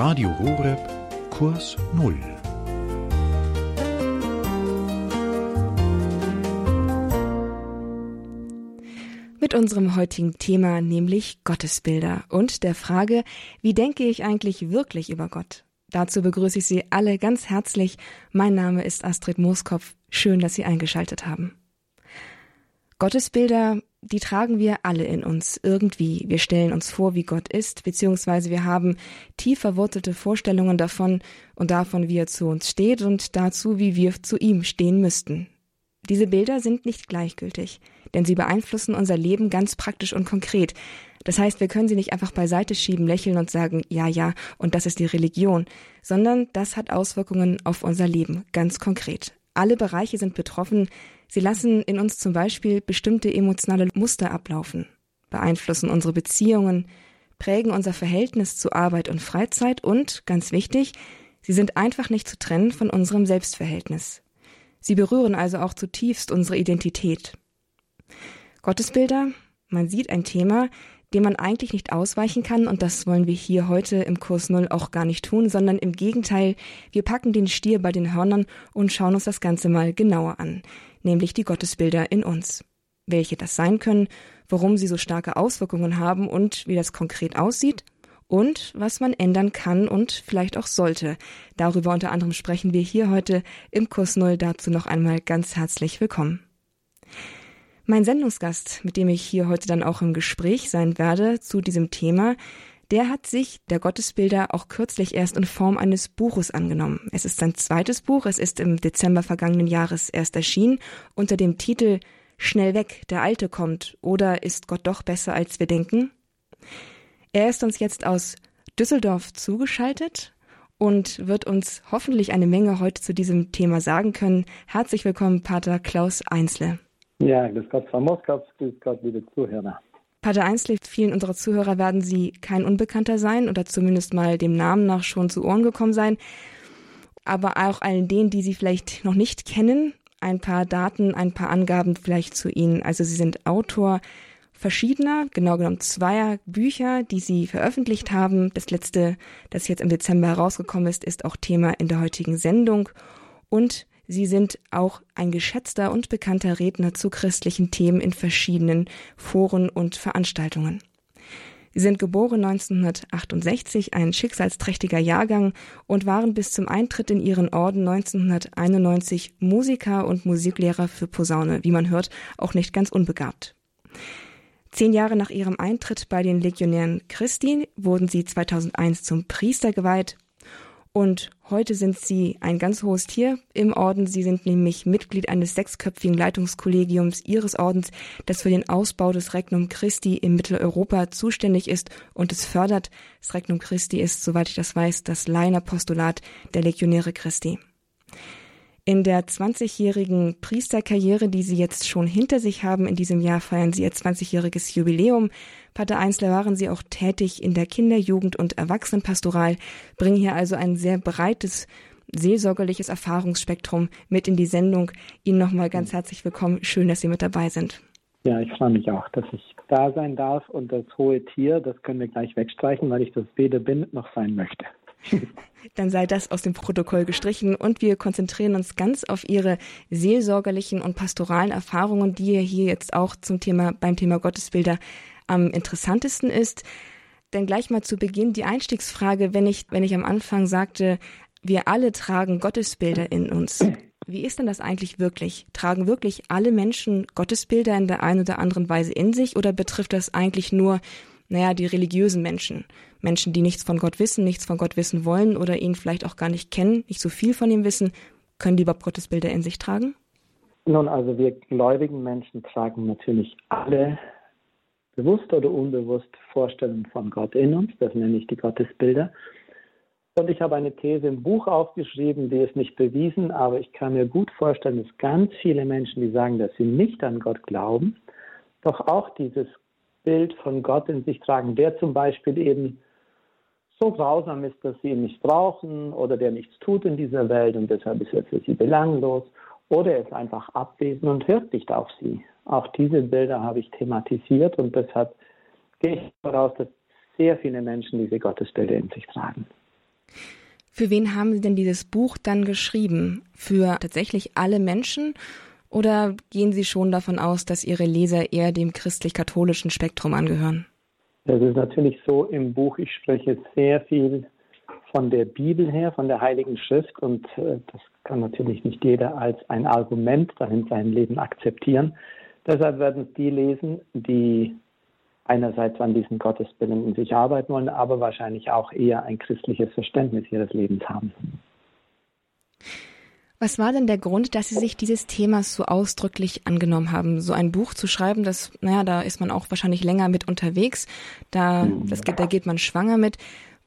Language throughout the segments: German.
Radio Horeb Kurs Null. Mit unserem heutigen Thema, nämlich Gottesbilder und der Frage, wie denke ich eigentlich wirklich über Gott? Dazu begrüße ich Sie alle ganz herzlich. Mein Name ist Astrid Mooskopf. Schön, dass Sie eingeschaltet haben. Gottesbilder, die tragen wir alle in uns irgendwie. Wir stellen uns vor, wie Gott ist, beziehungsweise wir haben tief verwurzelte Vorstellungen davon und davon, wie er zu uns steht und dazu, wie wir zu ihm stehen müssten. Diese Bilder sind nicht gleichgültig, denn sie beeinflussen unser Leben ganz praktisch und konkret. Das heißt, wir können sie nicht einfach beiseite schieben, lächeln und sagen, ja, ja, und das ist die Religion, sondern das hat Auswirkungen auf unser Leben, ganz konkret. Alle Bereiche sind betroffen. Sie lassen in uns zum Beispiel bestimmte emotionale Muster ablaufen, beeinflussen unsere Beziehungen, prägen unser Verhältnis zu Arbeit und Freizeit und, ganz wichtig, sie sind einfach nicht zu trennen von unserem Selbstverhältnis. Sie berühren also auch zutiefst unsere Identität. Gottesbilder, man sieht ein Thema, dem man eigentlich nicht ausweichen kann, und das wollen wir hier heute im Kurs Null auch gar nicht tun, sondern im Gegenteil, wir packen den Stier bei den Hörnern und schauen uns das Ganze mal genauer an, nämlich die Gottesbilder in uns. Welche das sein können, warum sie so starke Auswirkungen haben und wie das konkret aussieht und was man ändern kann und vielleicht auch sollte. Darüber unter anderem sprechen wir hier heute im Kurs Null. Dazu noch einmal ganz herzlich willkommen. Mein Sendungsgast, mit dem ich hier heute dann auch im Gespräch sein werde zu diesem Thema, der hat sich der Gottesbilder auch kürzlich erst in Form eines Buches angenommen. Es ist sein zweites Buch, es ist im Dezember vergangenen Jahres erst erschienen unter dem Titel Schnell weg, der Alte kommt oder ist Gott doch besser als wir denken? Er ist uns jetzt aus Düsseldorf zugeschaltet und wird uns hoffentlich eine Menge heute zu diesem Thema sagen können. Herzlich willkommen, Pater Klaus Einsle. Ja, grüß Gott, Frau Moskau, grüß Gott, liebe Zuhörer. Pater Einsle, vielen unserer Zuhörer werden Sie kein Unbekannter sein oder zumindest mal dem Namen nach schon zu Ohren gekommen sein. Aber auch allen denen, die Sie vielleicht noch nicht kennen, ein paar Daten, ein paar Angaben vielleicht zu Ihnen. Also Sie sind Autor verschiedener, genau genommen zweier Bücher, die Sie veröffentlicht haben. Das letzte, das jetzt im Dezember herausgekommen ist, ist auch Thema in der heutigen Sendung. Und Sie sind auch ein geschätzter und bekannter Redner zu christlichen Themen in verschiedenen Foren und Veranstaltungen. Sie sind geboren 1968, ein schicksalsträchtiger Jahrgang und waren bis zum Eintritt in ihren Orden 1991 Musiker und Musiklehrer für Posaune, wie man hört, auch nicht ganz unbegabt. Zehn Jahre nach ihrem Eintritt bei den Legionären Christi wurden sie 2001 zum Priester geweiht und heute sind Sie ein ganz hohes Tier im Orden. Sie sind nämlich Mitglied eines sechsköpfigen Leitungskollegiums Ihres Ordens, das für den Ausbau des Regnum Christi in Mitteleuropa zuständig ist und es fördert. Das Regnum Christi ist, soweit ich das weiß, das Laienapostulat der Legionäre Christi. In der 20-jährigen Priesterkarriere, die Sie jetzt schon hinter sich haben, in diesem Jahr feiern Sie Ihr 20-jähriges Jubiläum. Pater Einsler waren Sie auch tätig in der Kinder-, Jugend- und Erwachsenenpastoral, bringen hier also ein sehr breites seelsorgerliches Erfahrungsspektrum mit in die Sendung. Ihnen nochmal ganz herzlich willkommen. Schön, dass Sie mit dabei sind. Ja, ich freue mich auch, dass ich da sein darf und das hohe Tier, das können wir gleich wegstreichen, weil ich das weder bin noch sein möchte. Dann sei das aus dem Protokoll gestrichen und wir konzentrieren uns ganz auf Ihre seelsorgerlichen und pastoralen Erfahrungen, die hier jetzt auch zum Thema, beim Thema Gottesbilder am interessantesten ist. Denn gleich mal zu Beginn die Einstiegsfrage, wenn ich, wenn ich am Anfang sagte, wir alle tragen Gottesbilder in uns. Wie ist denn das eigentlich wirklich? Tragen wirklich alle Menschen Gottesbilder in der einen oder anderen Weise in sich oder betrifft das eigentlich nur, naja, die religiösen Menschen? Menschen, die nichts von Gott wissen, nichts von Gott wissen wollen oder ihn vielleicht auch gar nicht kennen, nicht so viel von ihm wissen, können die überhaupt Gottesbilder in sich tragen? Nun, also wir gläubigen Menschen tragen natürlich alle bewusst oder unbewusst Vorstellungen von Gott in uns, das nenne ich die Gottesbilder. Und ich habe eine These im Buch aufgeschrieben, die ist nicht bewiesen, aber ich kann mir gut vorstellen, dass ganz viele Menschen, die sagen, dass sie nicht an Gott glauben, doch auch dieses Bild von Gott in sich tragen, der zum Beispiel eben so grausam ist, dass sie ihn nicht brauchen oder der nichts tut in dieser Welt und deshalb ist er für sie belanglos oder er ist einfach abwesend und hört nicht auf sie. Auch diese Bilder habe ich thematisiert und deshalb gehe ich daraus, dass sehr viele Menschen diese Gottesbilder in sich tragen. Für wen haben Sie denn dieses Buch dann geschrieben? Für tatsächlich alle Menschen? Oder gehen Sie schon davon aus, dass Ihre Leser eher dem christlich-katholischen Spektrum angehören? Das ist natürlich so im Buch. Ich spreche sehr viel von der Bibel her, von der Heiligen Schrift und äh, das kann natürlich nicht jeder als ein Argument dann in seinem Leben akzeptieren. Deshalb werden es die lesen, die einerseits an diesen Gottesbildern in sich arbeiten wollen, aber wahrscheinlich auch eher ein christliches Verständnis ihres Lebens haben. Was war denn der Grund, dass Sie sich dieses Themas so ausdrücklich angenommen haben? So ein Buch zu schreiben, das, naja, da ist man auch wahrscheinlich länger mit unterwegs, da, das geht, da geht man schwanger mit.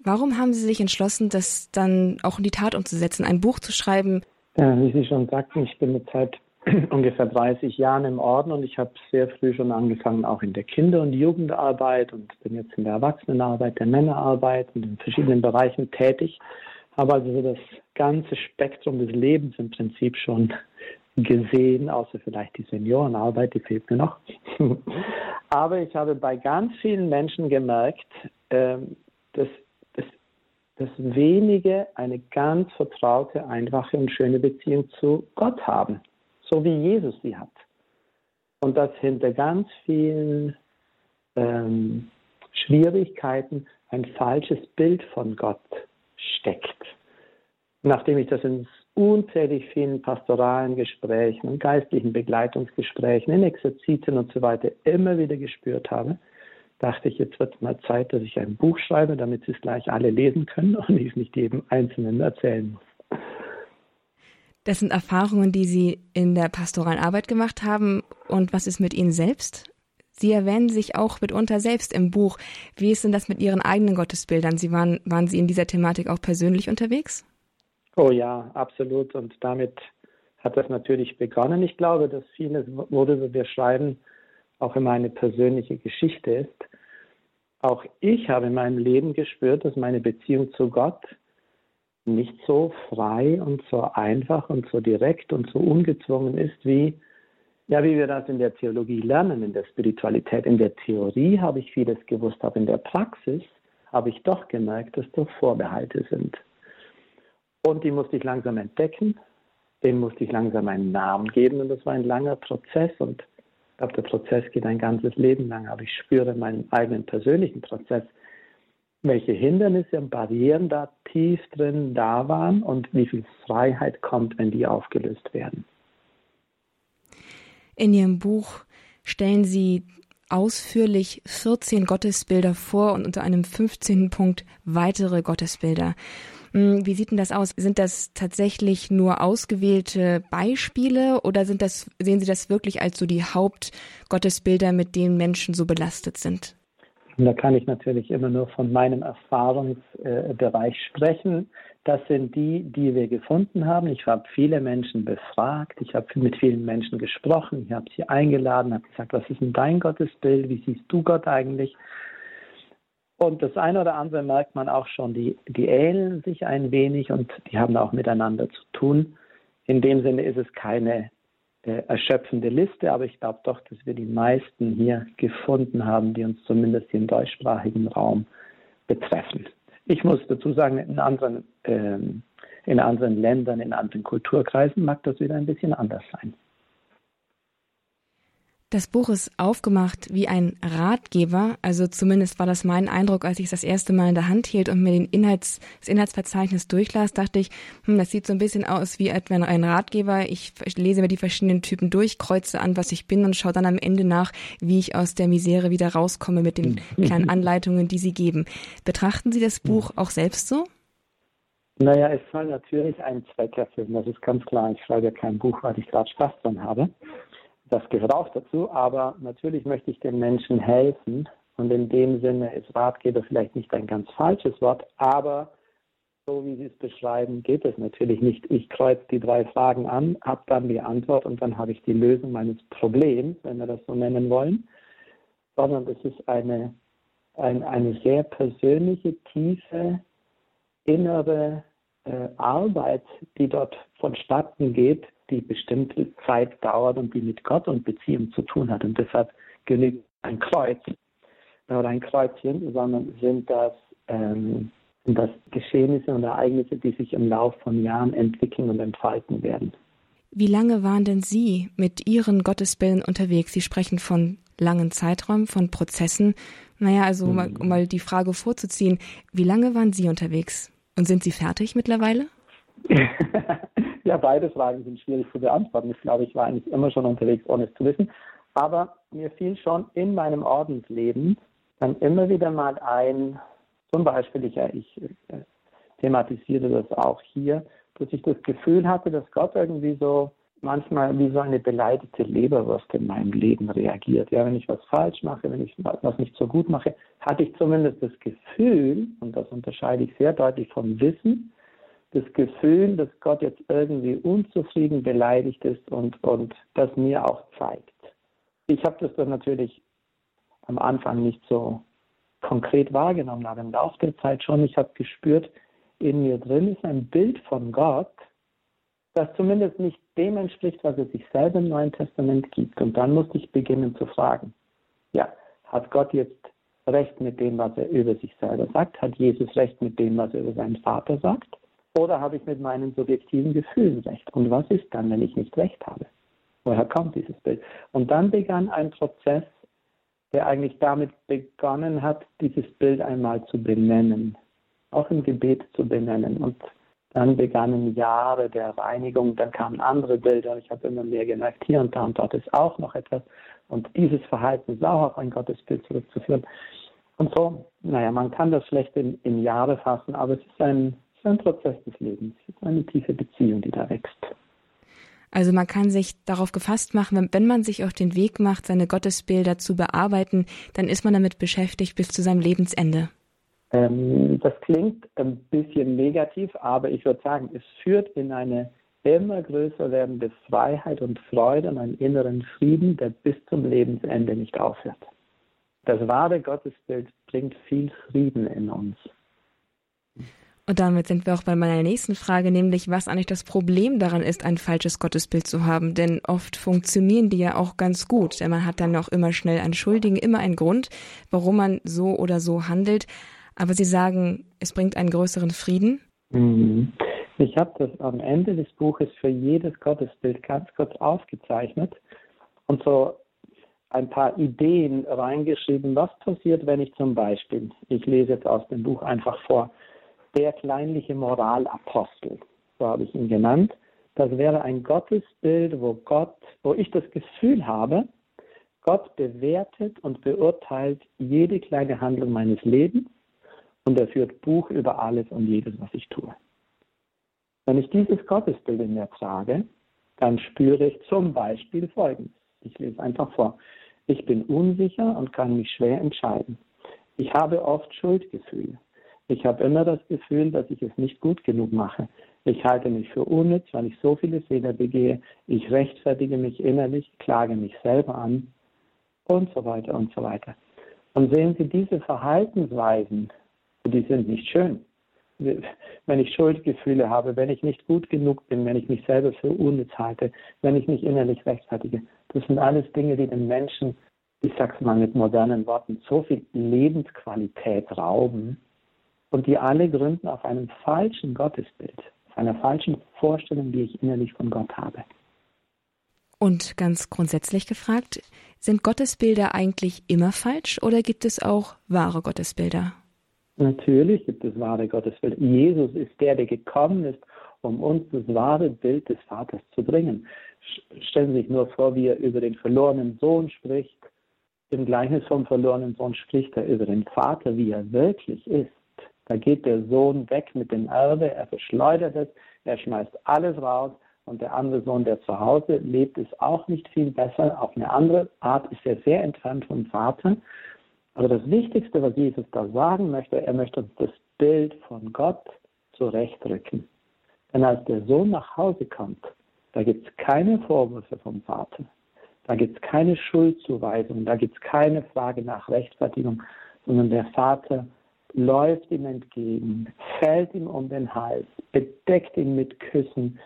Warum haben Sie sich entschlossen, das dann auch in die Tat umzusetzen, ein Buch zu schreiben? Ja, wie Sie schon sagten, ich bin jetzt seit ungefähr 30 Jahren im Orden und ich habe sehr früh schon angefangen, auch in der Kinder- und Jugendarbeit und bin jetzt in der Erwachsenenarbeit, der Männerarbeit und in verschiedenen Bereichen tätig. Habe also das ganze Spektrum des Lebens im Prinzip schon gesehen, außer vielleicht die Seniorenarbeit, die fehlt mir noch. Aber ich habe bei ganz vielen Menschen gemerkt, ähm, dass, dass, wenige eine ganz vertraute, einfache und schöne Beziehung zu Gott haben so wie Jesus sie hat. Und dass hinter ganz vielen ähm, Schwierigkeiten ein falsches Bild von Gott steckt. Nachdem ich das in unzählig vielen pastoralen Gesprächen und geistlichen Begleitungsgesprächen, in Exerzitien und so weiter immer wieder gespürt habe, dachte ich, jetzt wird es mal Zeit, dass ich ein Buch schreibe, damit Sie es gleich alle lesen können und ich es nicht jedem Einzelnen erzählen muss. Das sind Erfahrungen, die Sie in der pastoralen Arbeit gemacht haben. Und was ist mit Ihnen selbst? Sie erwähnen sich auch mitunter selbst im Buch. Wie ist denn das mit Ihren eigenen Gottesbildern? Sie waren, waren Sie in dieser Thematik auch persönlich unterwegs? Oh ja, absolut. Und damit hat das natürlich begonnen. Ich glaube, dass vieles, worüber wir schreiben, auch immer eine persönliche Geschichte ist. Auch ich habe in meinem Leben gespürt, dass meine Beziehung zu Gott nicht so frei und so einfach und so direkt und so ungezwungen ist, wie, ja, wie wir das in der Theologie lernen, in der Spiritualität. In der Theorie habe ich vieles gewusst, aber in der Praxis habe ich doch gemerkt, dass da Vorbehalte sind. Und die musste ich langsam entdecken, dem musste ich langsam einen Namen geben und das war ein langer Prozess und ich glaube, der Prozess geht ein ganzes Leben lang, aber ich spüre meinen eigenen persönlichen Prozess, welche Hindernisse und Barrieren da tief drin da waren und wie viel Freiheit kommt, wenn die aufgelöst werden. In Ihrem Buch stellen Sie ausführlich 14 Gottesbilder vor und unter einem 15. Punkt weitere Gottesbilder. Hm, wie sieht denn das aus? Sind das tatsächlich nur ausgewählte Beispiele oder sind das, sehen Sie das wirklich als so die Hauptgottesbilder, mit denen Menschen so belastet sind? Da kann ich natürlich immer nur von meinem Erfahrungsbereich sprechen. Das sind die, die wir gefunden haben. Ich habe viele Menschen befragt, ich habe mit vielen Menschen gesprochen, ich habe sie eingeladen, habe gesagt, was ist denn dein Gottesbild, wie siehst du Gott eigentlich? Und das eine oder andere merkt man auch schon, die, die ähneln sich ein wenig und die haben auch miteinander zu tun. In dem Sinne ist es keine äh, erschöpfende Liste, aber ich glaube doch, dass wir die meisten hier gefunden haben, die uns zumindest im deutschsprachigen Raum betreffen. Ich muss dazu sagen, in anderen, ähm, in anderen Ländern, in anderen Kulturkreisen mag das wieder ein bisschen anders sein. Das Buch ist aufgemacht wie ein Ratgeber, also zumindest war das mein Eindruck, als ich es das erste Mal in der Hand hielt und mir den Inhalts, das Inhaltsverzeichnis durchlas, dachte ich, hm, das sieht so ein bisschen aus wie etwa ein Ratgeber. Ich lese mir die verschiedenen Typen durch, kreuze an, was ich bin und schaue dann am Ende nach, wie ich aus der Misere wieder rauskomme mit den kleinen Anleitungen, die Sie geben. Betrachten Sie das Buch auch selbst so? Naja, es soll natürlich einen Zweck erfüllen, das ist ganz klar. Ich schreibe ja kein Buch, weil ich gerade Spaß dran habe. Das gehört auch dazu, aber natürlich möchte ich den Menschen helfen und in dem Sinne ist Ratgeber vielleicht nicht ein ganz falsches Wort, aber so wie Sie es beschreiben, geht es natürlich nicht. Ich kreuze die drei Fragen an, habe dann die Antwort und dann habe ich die Lösung meines Problems, wenn wir das so nennen wollen, sondern es ist eine, ein, eine sehr persönliche, tiefe, innere äh, Arbeit, die dort vonstatten geht, die bestimmte Zeit dauert und die mit Gott und Beziehung zu tun hat. Und deshalb genügt ein Kreuz oder ein Kreuzchen, sondern sind das ähm, sind das Geschehnisse und Ereignisse, die sich im Laufe von Jahren entwickeln und entfalten werden. Wie lange waren denn Sie mit Ihren Gottesbilden unterwegs? Sie sprechen von langen Zeiträumen, von Prozessen. Naja, also mhm. um mal die Frage vorzuziehen, wie lange waren Sie unterwegs? Und sind Sie fertig mittlerweile? ja, beide Fragen sind schwierig zu beantworten. Ich glaube, ich war eigentlich immer schon unterwegs, ohne es zu wissen. Aber mir fiel schon in meinem Ordensleben dann immer wieder mal ein, zum Beispiel, ich, ich äh, thematisiere das auch hier, dass ich das Gefühl hatte, dass Gott irgendwie so manchmal wie so eine beleidigte Leberwurst in meinem Leben reagiert. Ja, wenn ich was falsch mache, wenn ich was nicht so gut mache, hatte ich zumindest das Gefühl, und das unterscheide ich sehr deutlich vom Wissen, das Gefühl, dass Gott jetzt irgendwie unzufrieden, beleidigt ist und, und das mir auch zeigt. Ich habe das dann natürlich am Anfang nicht so konkret wahrgenommen, aber im Laufe der Zeit schon. Ich habe gespürt, in mir drin ist ein Bild von Gott, das zumindest nicht dem entspricht, was er sich selber im Neuen Testament gibt. Und dann musste ich beginnen zu fragen, ja, hat Gott jetzt recht mit dem, was er über sich selber sagt? Hat Jesus recht mit dem, was er über seinen Vater sagt? Oder habe ich mit meinen subjektiven Gefühlen recht? Und was ist dann, wenn ich nicht recht habe? Woher kommt dieses Bild? Und dann begann ein Prozess, der eigentlich damit begonnen hat, dieses Bild einmal zu benennen, auch im Gebet zu benennen. Und dann begannen Jahre der Reinigung, dann kamen andere Bilder. Ich habe immer mehr gemerkt, hier und da und dort ist auch noch etwas. Und dieses Verhalten ist auch auf ein Gottesbild zurückzuführen. Und so, naja, man kann das schlecht in, in Jahre fassen, aber es ist ein ist ein Prozess des Lebens. Es ist eine tiefe Beziehung, die da wächst. Also man kann sich darauf gefasst machen, wenn man sich auf den Weg macht, seine Gottesbilder zu bearbeiten, dann ist man damit beschäftigt bis zu seinem Lebensende. Ähm, das klingt ein bisschen negativ, aber ich würde sagen, es führt in eine immer größer werdende Freiheit und Freude und einen inneren Frieden, der bis zum Lebensende nicht aufhört. Das wahre Gottesbild bringt viel Frieden in uns. Und damit sind wir auch bei meiner nächsten Frage, nämlich was eigentlich das Problem daran ist, ein falsches Gottesbild zu haben. Denn oft funktionieren die ja auch ganz gut. Denn man hat dann auch immer schnell einen Schuldigen, immer einen Grund, warum man so oder so handelt. Aber Sie sagen, es bringt einen größeren Frieden. Mhm. Ich habe das am Ende des Buches für jedes Gottesbild ganz kurz aufgezeichnet und so ein paar Ideen reingeschrieben, was passiert, wenn ich zum Beispiel, ich lese jetzt aus dem Buch einfach vor, der kleinliche Moralapostel, so habe ich ihn genannt. Das wäre ein Gottesbild, wo Gott, wo ich das Gefühl habe, Gott bewertet und beurteilt jede kleine Handlung meines Lebens und er führt Buch über alles und jedes, was ich tue. Wenn ich dieses Gottesbild in mir trage, dann spüre ich zum Beispiel Folgendes. Ich lese einfach vor. Ich bin unsicher und kann mich schwer entscheiden. Ich habe oft Schuldgefühle. Ich habe immer das Gefühl, dass ich es nicht gut genug mache. Ich halte mich für unnütz, weil ich so viele Fehler begehe. Ich rechtfertige mich innerlich, klage mich selber an und so weiter und so weiter. Und sehen Sie, diese Verhaltensweisen, die sind nicht schön. Wenn ich Schuldgefühle habe, wenn ich nicht gut genug bin, wenn ich mich selber für unnütz halte, wenn ich mich innerlich rechtfertige, das sind alles Dinge, die den Menschen, ich sag's mal mit modernen Worten, so viel Lebensqualität rauben, und die alle gründen auf einem falschen Gottesbild, auf einer falschen Vorstellung, die ich innerlich von Gott habe. Und ganz grundsätzlich gefragt, sind Gottesbilder eigentlich immer falsch oder gibt es auch wahre Gottesbilder? Natürlich gibt es wahre Gottesbilder. Jesus ist der, der gekommen ist, um uns das wahre Bild des Vaters zu bringen. Stellen Sie sich nur vor, wie er über den verlorenen Sohn spricht. Im Gleichnis vom verlorenen Sohn spricht er über den Vater, wie er wirklich ist. Da geht der Sohn weg mit dem Erbe, er verschleudert es, er schmeißt alles raus und der andere Sohn, der zu Hause lebt, ist auch nicht viel besser. Auf eine andere Art ist er sehr entfernt vom Vater. Aber das Wichtigste, was Jesus da sagen möchte, er möchte uns das Bild von Gott zurechtrücken. Denn als der Sohn nach Hause kommt, da gibt es keine Vorwürfe vom Vater. Da gibt es keine Schuldzuweisung, da gibt es keine Frage nach Rechtfertigung, sondern der Vater läuft ihm entgegen, fällt ihm um den Hals, bedeckt ihn mit Küssen,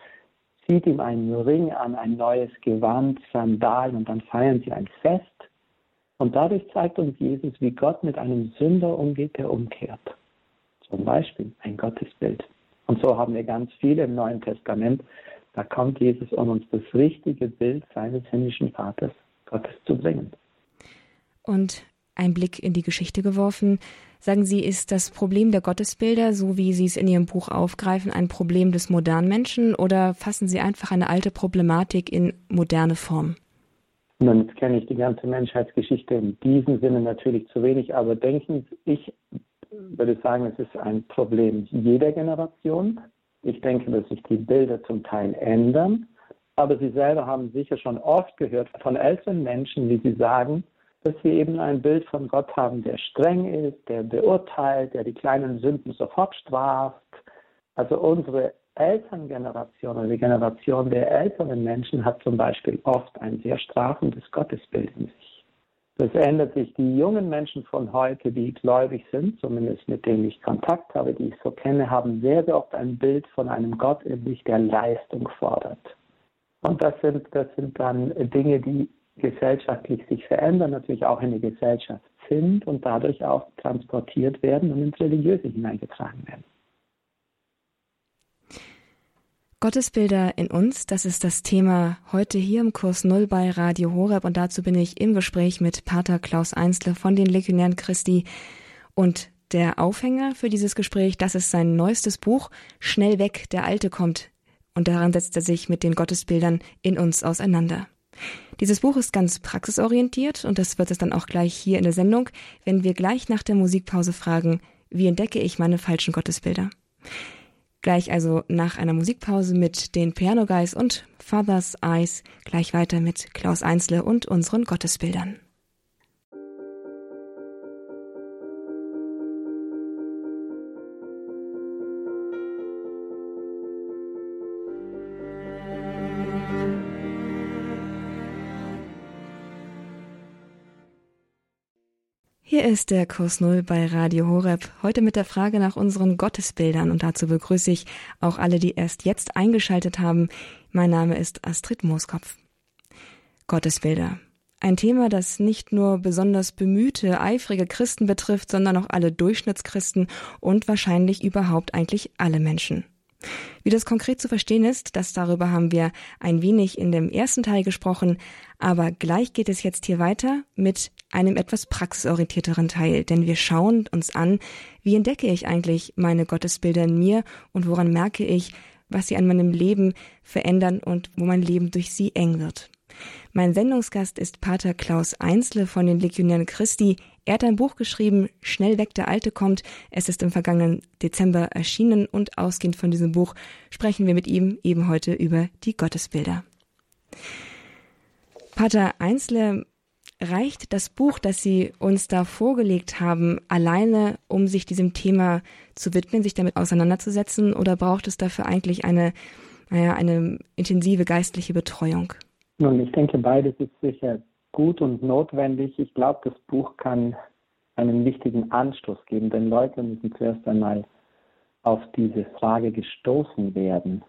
zieht ihm einen Ring an, ein neues Gewand, Sandalen und dann feiern sie ein Fest. Und dadurch zeigt uns Jesus, wie Gott mit einem Sünder umgeht, der umkehrt. zum Beispiel ein Gottesbild. Und so haben wir ganz viele im Neuen Testament. Da kommt Jesus, um uns das richtige Bild seines himmlischen Vaters Gottes zu bringen. Und ein Blick in die Geschichte geworfen. Sagen Sie, ist das Problem der Gottesbilder, so wie Sie es in Ihrem Buch aufgreifen, ein Problem des modernen Menschen oder fassen Sie einfach eine alte Problematik in moderne Form? Nun, jetzt kenne ich die ganze Menschheitsgeschichte in diesem Sinne natürlich zu wenig, aber denken ich würde sagen, es ist ein Problem jeder Generation. Ich denke, dass sich die Bilder zum Teil ändern, aber Sie selber haben sicher schon oft gehört von älteren Menschen, wie sie sagen, dass wir eben ein Bild von Gott haben, der streng ist, der beurteilt, der die kleinen Sünden sofort straft. Also unsere Elterngeneration oder die Generation der älteren Menschen hat zum Beispiel oft ein sehr strafendes Gottesbild in sich. Das ändert sich. Die jungen Menschen von heute, die gläubig sind, zumindest mit denen ich Kontakt habe, die ich so kenne, haben sehr, sehr oft ein Bild von einem Gott in sich, der Leistung fordert. Und das sind, das sind dann Dinge, die gesellschaftlich sich verändern, natürlich auch in die Gesellschaft sind und dadurch auch transportiert werden und ins Religiöse hineingetragen werden. Gottesbilder in uns, das ist das Thema heute hier im Kurs Null bei Radio Horeb und dazu bin ich im Gespräch mit Pater Klaus Einsle von den Legionären Christi und der Aufhänger für dieses Gespräch, das ist sein neuestes Buch Schnell weg, der Alte kommt und daran setzt er sich mit den Gottesbildern in uns auseinander. Dieses Buch ist ganz praxisorientiert und das wird es dann auch gleich hier in der Sendung, wenn wir gleich nach der Musikpause fragen, wie entdecke ich meine falschen Gottesbilder? Gleich also nach einer Musikpause mit den Piano Guys und Father's Eyes gleich weiter mit Klaus Einzle und unseren Gottesbildern. Hier ist der Kurs Null bei Radio Horeb. Heute mit der Frage nach unseren Gottesbildern und dazu begrüße ich auch alle, die erst jetzt eingeschaltet haben. Mein Name ist Astrid Mooskopf. Gottesbilder. Ein Thema, das nicht nur besonders bemühte, eifrige Christen betrifft, sondern auch alle Durchschnittschristen und wahrscheinlich überhaupt eigentlich alle Menschen. Wie das konkret zu verstehen ist, das darüber haben wir ein wenig in dem ersten Teil gesprochen, aber gleich geht es jetzt hier weiter mit einem etwas praxisorientierteren Teil, denn wir schauen uns an, wie entdecke ich eigentlich meine Gottesbilder in mir und woran merke ich, was sie an meinem Leben verändern und wo mein Leben durch sie eng wird. Mein Sendungsgast ist Pater Klaus Einzle von den Legionären Christi. Er hat ein Buch geschrieben, Schnell weg der Alte kommt. Es ist im vergangenen Dezember erschienen und ausgehend von diesem Buch sprechen wir mit ihm eben heute über die Gottesbilder. Pater Einzle, reicht das Buch, das Sie uns da vorgelegt haben, alleine, um sich diesem Thema zu widmen, sich damit auseinanderzusetzen, oder braucht es dafür eigentlich eine, naja, eine intensive geistliche Betreuung? Nun, ich denke, beides ist sicher gut und notwendig. Ich glaube, das Buch kann einen wichtigen Anstoß geben, denn Leute müssen zuerst einmal auf diese Frage gestoßen werden.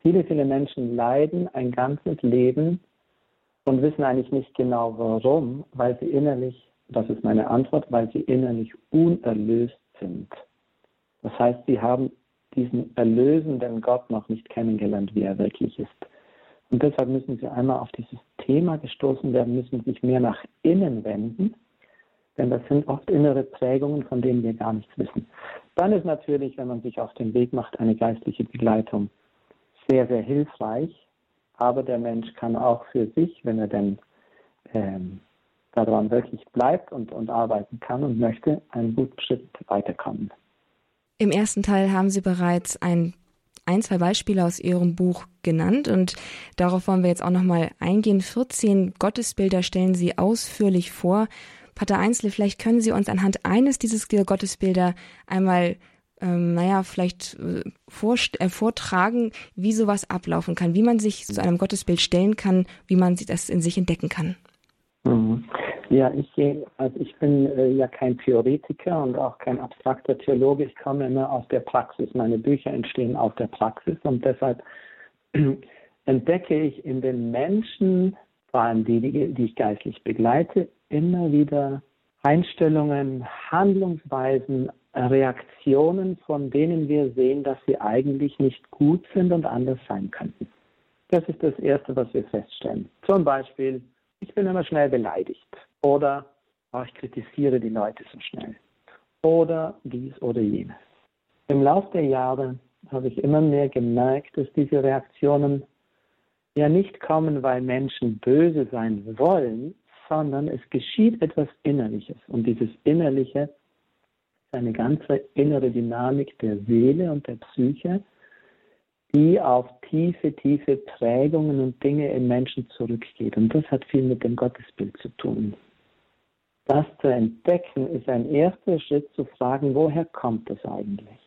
Viele, viele Menschen leiden ein ganzes Leben und wissen eigentlich nicht genau warum, weil sie innerlich, das ist meine Antwort, weil sie innerlich unerlöst sind. Das heißt, sie haben diesen erlösenden Gott noch nicht kennengelernt, wie er wirklich ist. Und deshalb müssen sie einmal auf dieses Thema gestoßen werden, müssen sich mehr nach innen wenden, denn das sind oft innere Prägungen, von denen wir gar nichts wissen. Dann ist natürlich, wenn man sich auf den Weg macht, eine geistliche Begleitung sehr, sehr hilfreich. Aber der Mensch kann auch für sich, wenn er denn ähm, daran wirklich bleibt und, und arbeiten kann und möchte, einen guten Schritt weiterkommen. Im ersten Teil haben Sie bereits ein ein, zwei Beispiele aus Ihrem Buch genannt und darauf wollen wir jetzt auch nochmal eingehen. 14 Gottesbilder stellen Sie ausführlich vor. Pater Einzle, vielleicht können Sie uns anhand eines dieser Gottesbilder einmal, ähm, naja, vielleicht äh, äh, vortragen, wie sowas ablaufen kann, wie man sich zu einem Gottesbild stellen kann, wie man das in sich entdecken kann. Mhm. Ja, ich, also ich bin äh, ja kein Theoretiker und auch kein abstrakter Theologe. Ich komme immer aus der Praxis. Meine Bücher entstehen aus der Praxis und deshalb entdecke ich in den Menschen, vor allem die, die ich geistlich begleite, immer wieder Einstellungen, Handlungsweisen, Reaktionen, von denen wir sehen, dass sie eigentlich nicht gut sind und anders sein könnten. Das ist das Erste, was wir feststellen. Zum Beispiel, ich bin immer schnell beleidigt oder oh, ich kritisiere die Leute so schnell oder dies oder jenes. Im Laufe der Jahre habe ich immer mehr gemerkt, dass diese Reaktionen ja nicht kommen, weil Menschen böse sein wollen, sondern es geschieht etwas Innerliches. Und dieses Innerliche ist eine ganze innere Dynamik der Seele und der Psyche, die auf tiefe, tiefe Prägungen und Dinge im Menschen zurückgeht. Und das hat viel mit dem Gottesbild zu tun. Das zu entdecken ist ein erster Schritt zu fragen, woher kommt das eigentlich?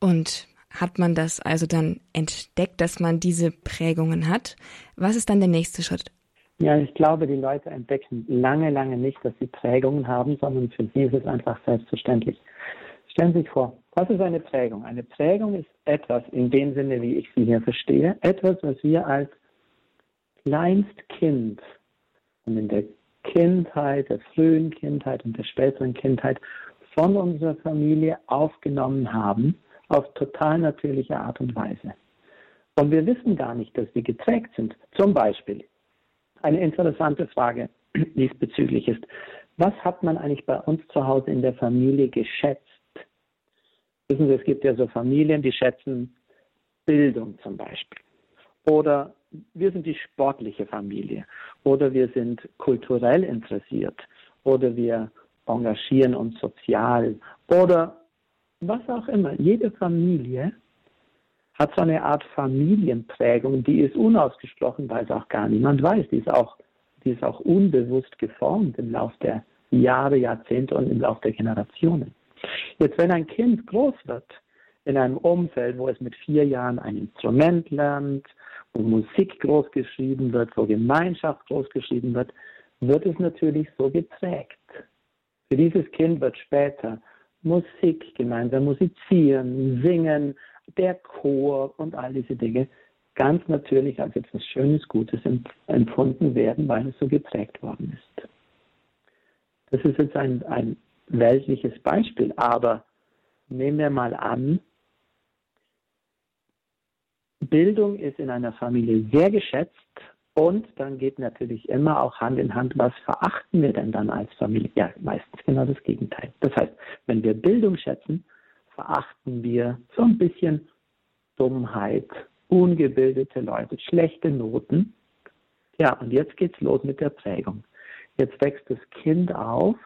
Und hat man das also dann entdeckt, dass man diese Prägungen hat? Was ist dann der nächste Schritt? Ja, ich glaube, die Leute entdecken lange, lange nicht, dass sie Prägungen haben, sondern für sie ist es einfach selbstverständlich. Stellen Sie sich vor, was ist eine Prägung? Eine Prägung ist etwas in dem Sinne, wie ich sie hier verstehe, etwas, was wir als Kleinstkind und in der Kindheit, der frühen Kindheit und der späteren Kindheit von unserer Familie aufgenommen haben auf total natürliche Art und Weise. Und wir wissen gar nicht, dass wir geprägt sind. Zum Beispiel, eine interessante Frage diesbezüglich ist, was hat man eigentlich bei uns zu Hause in der Familie geschätzt? Wissen Sie, es gibt ja so Familien, die schätzen Bildung zum Beispiel. Oder wir sind die sportliche Familie. Oder wir sind kulturell interessiert. Oder wir engagieren uns sozial. Oder was auch immer. Jede Familie hat so eine Art Familienprägung, die ist unausgesprochen, weiß auch gar niemand weiß. Die ist auch, die ist auch unbewusst geformt im Laufe der Jahre, Jahrzehnte und im Laufe der Generationen. Jetzt, wenn ein Kind groß wird, in einem Umfeld, wo es mit vier Jahren ein Instrument lernt, wo Musik großgeschrieben wird, wo Gemeinschaft großgeschrieben wird, wird es natürlich so geprägt. Für dieses Kind wird später Musik, gemeinsam musizieren, singen, der Chor und all diese Dinge ganz natürlich als etwas Schönes, Gutes empfunden werden, weil es so geprägt worden ist. Das ist jetzt ein, ein weltliches Beispiel, aber nehmen wir mal an, Bildung ist in einer Familie sehr geschätzt und dann geht natürlich immer auch Hand in Hand, was verachten wir denn dann als Familie? Ja, meistens genau das Gegenteil. Das heißt, wenn wir Bildung schätzen, verachten wir so ein bisschen Dummheit, ungebildete Leute, schlechte Noten. Ja, und jetzt geht's los mit der Prägung. Jetzt wächst das Kind auf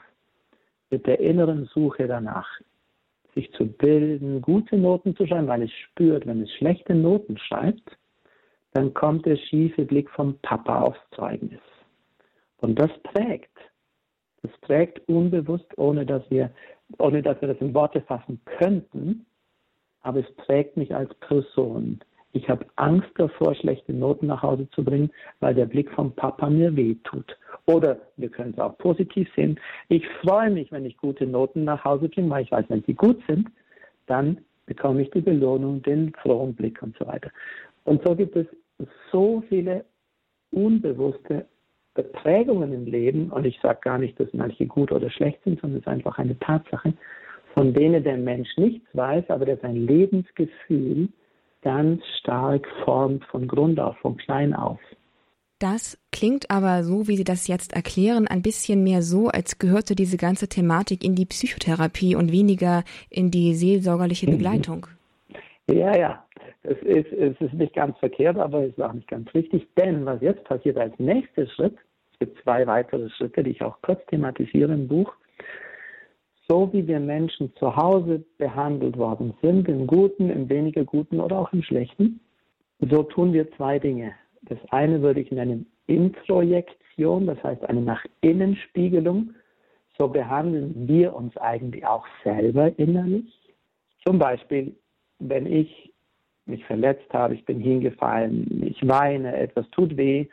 mit der inneren Suche danach, sich zu bilden, gute Noten zu schreiben, weil es spürt, wenn es schlechte Noten schreibt, dann kommt der schiefe Blick vom Papa aufs Zeugnis. Und das prägt. Das prägt unbewusst, ohne dass wir, ohne dass wir das in Worte fassen könnten, aber es prägt mich als Person. Ich habe Angst davor, schlechte Noten nach Hause zu bringen, weil der Blick vom Papa mir wehtut. Oder wir können es auch positiv sehen. Ich freue mich, wenn ich gute Noten nach Hause bringe, weil ich weiß, wenn sie gut sind, dann bekomme ich die Belohnung, den frohen Blick und so weiter. Und so gibt es so viele unbewusste Prägungen im Leben, und ich sage gar nicht, dass manche gut oder schlecht sind, sondern es ist einfach eine Tatsache, von denen der Mensch nichts weiß, aber der sein Lebensgefühl ganz stark formt von Grund auf, von klein auf. Das klingt aber so, wie Sie das jetzt erklären, ein bisschen mehr so, als gehörte diese ganze Thematik in die Psychotherapie und weniger in die seelsorgerliche mhm. Begleitung. Ja, ja, es ist, es ist nicht ganz verkehrt, aber es ist auch nicht ganz richtig, denn was jetzt passiert als nächster Schritt, es gibt zwei weitere Schritte, die ich auch kurz thematisiere im Buch, so wie wir Menschen zu Hause behandelt worden sind, im Guten, im weniger Guten oder auch im Schlechten, so tun wir zwei Dinge. Das eine würde ich nennen Introjektion, das heißt eine nach innen Spiegelung. So behandeln wir uns eigentlich auch selber innerlich. Zum Beispiel, wenn ich mich verletzt habe, ich bin hingefallen, ich weine, etwas tut weh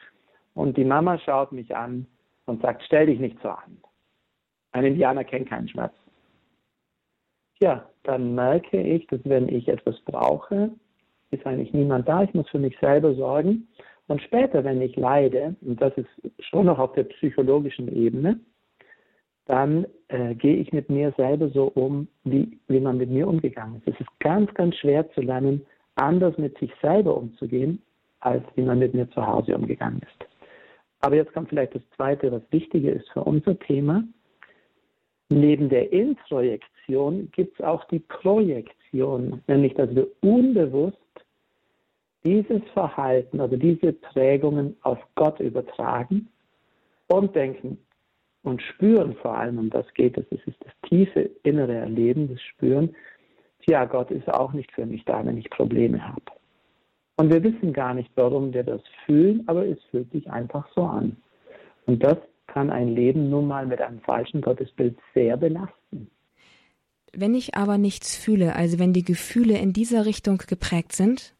und die Mama schaut mich an und sagt, stell dich nicht so an. Ein Indianer kennt keinen Schmerz. Ja, dann merke ich, dass wenn ich etwas brauche, ist eigentlich niemand da, ich muss für mich selber sorgen. Und später, wenn ich leide, und das ist schon noch auf der psychologischen Ebene, dann äh, gehe ich mit mir selber so um, wie, wie man mit mir umgegangen ist. Es ist ganz, ganz schwer zu lernen, anders mit sich selber umzugehen, als wie man mit mir zu Hause umgegangen ist. Aber jetzt kommt vielleicht das Zweite, was wichtiger ist für unser Thema. Neben der Introjektion gibt es auch die Projektion, nämlich dass wir unbewusst dieses Verhalten oder diese Prägungen auf Gott übertragen und denken und spüren vor allem, um das geht es, es ist das tiefe innere Erleben, das Spüren, ja, Gott ist auch nicht für mich da, wenn ich Probleme habe. Und wir wissen gar nicht, warum wir das fühlen, aber es fühlt sich einfach so an. Und das kann ein Leben nun mal mit einem falschen Gottesbild sehr belasten. Wenn ich aber nichts fühle, also wenn die Gefühle in dieser Richtung geprägt sind,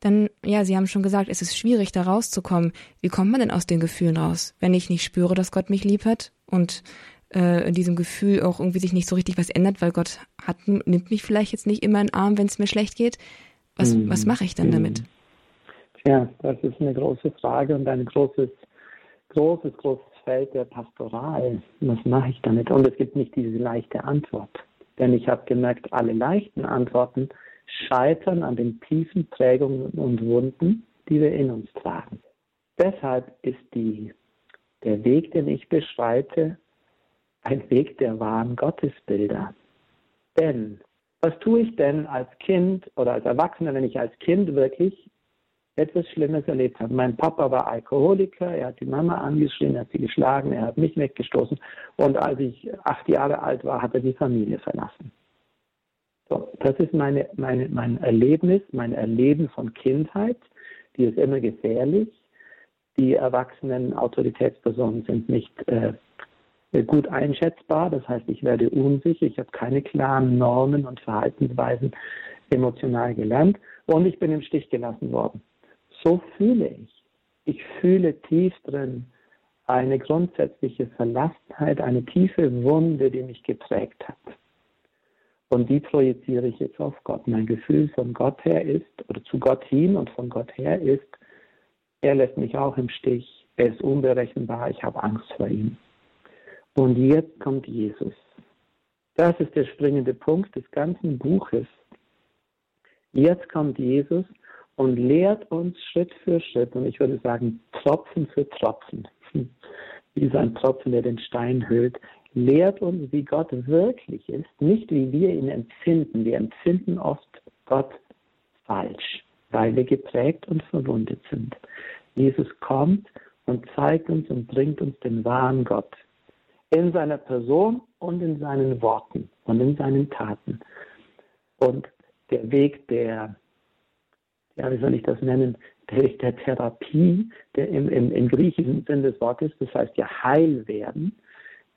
dann, ja, Sie haben schon gesagt, es ist schwierig, da rauszukommen. Wie kommt man denn aus den Gefühlen raus, wenn ich nicht spüre, dass Gott mich lieb hat und äh, in diesem Gefühl auch irgendwie sich nicht so richtig was ändert, weil Gott hat, nimmt mich vielleicht jetzt nicht immer in den Arm, wenn es mir schlecht geht. Was, mhm. was mache ich dann damit? Ja, das ist eine große Frage und ein großes, großes, großes Feld der Pastoral. Was mache ich damit? Und es gibt nicht diese leichte Antwort. Denn ich habe gemerkt, alle leichten Antworten scheitern an den tiefen Prägungen und Wunden, die wir in uns tragen. Deshalb ist die, der Weg, den ich beschreite, ein Weg der wahren Gottesbilder. Denn was tue ich denn als Kind oder als Erwachsener, wenn ich als Kind wirklich etwas Schlimmes erlebt habe? Mein Papa war Alkoholiker, er hat die Mama angeschrien, er hat sie geschlagen, er hat mich weggestoßen und als ich acht Jahre alt war, hat er die Familie verlassen. So, das ist meine, meine, mein Erlebnis, mein Erleben von Kindheit. Die ist immer gefährlich. Die erwachsenen Autoritätspersonen sind nicht äh, gut einschätzbar. Das heißt, ich werde unsicher. Ich habe keine klaren Normen und Verhaltensweisen emotional gelernt und ich bin im Stich gelassen worden. So fühle ich. Ich fühle tief drin eine grundsätzliche Verlassenheit, eine tiefe Wunde, die mich geprägt hat. Und die projiziere ich jetzt auf Gott. Mein Gefühl von Gott her ist, oder zu Gott hin und von Gott her ist, er lässt mich auch im Stich, er ist unberechenbar, ich habe Angst vor ihm. Und jetzt kommt Jesus. Das ist der springende Punkt des ganzen Buches. Jetzt kommt Jesus und lehrt uns Schritt für Schritt, und ich würde sagen Tropfen für Tropfen, wie so ein Tropfen, der den Stein hüllt, lehrt uns, wie Gott wirklich ist, nicht wie wir ihn empfinden. Wir empfinden oft Gott falsch, weil wir geprägt und verwundet sind. Jesus kommt und zeigt uns und bringt uns den wahren Gott in seiner Person und in seinen Worten und in seinen Taten. Und der Weg der, ja, wie soll ich das nennen, der Weg der Therapie, der im, im, im griechischen Sinn des Wortes, das heißt ja heil werden,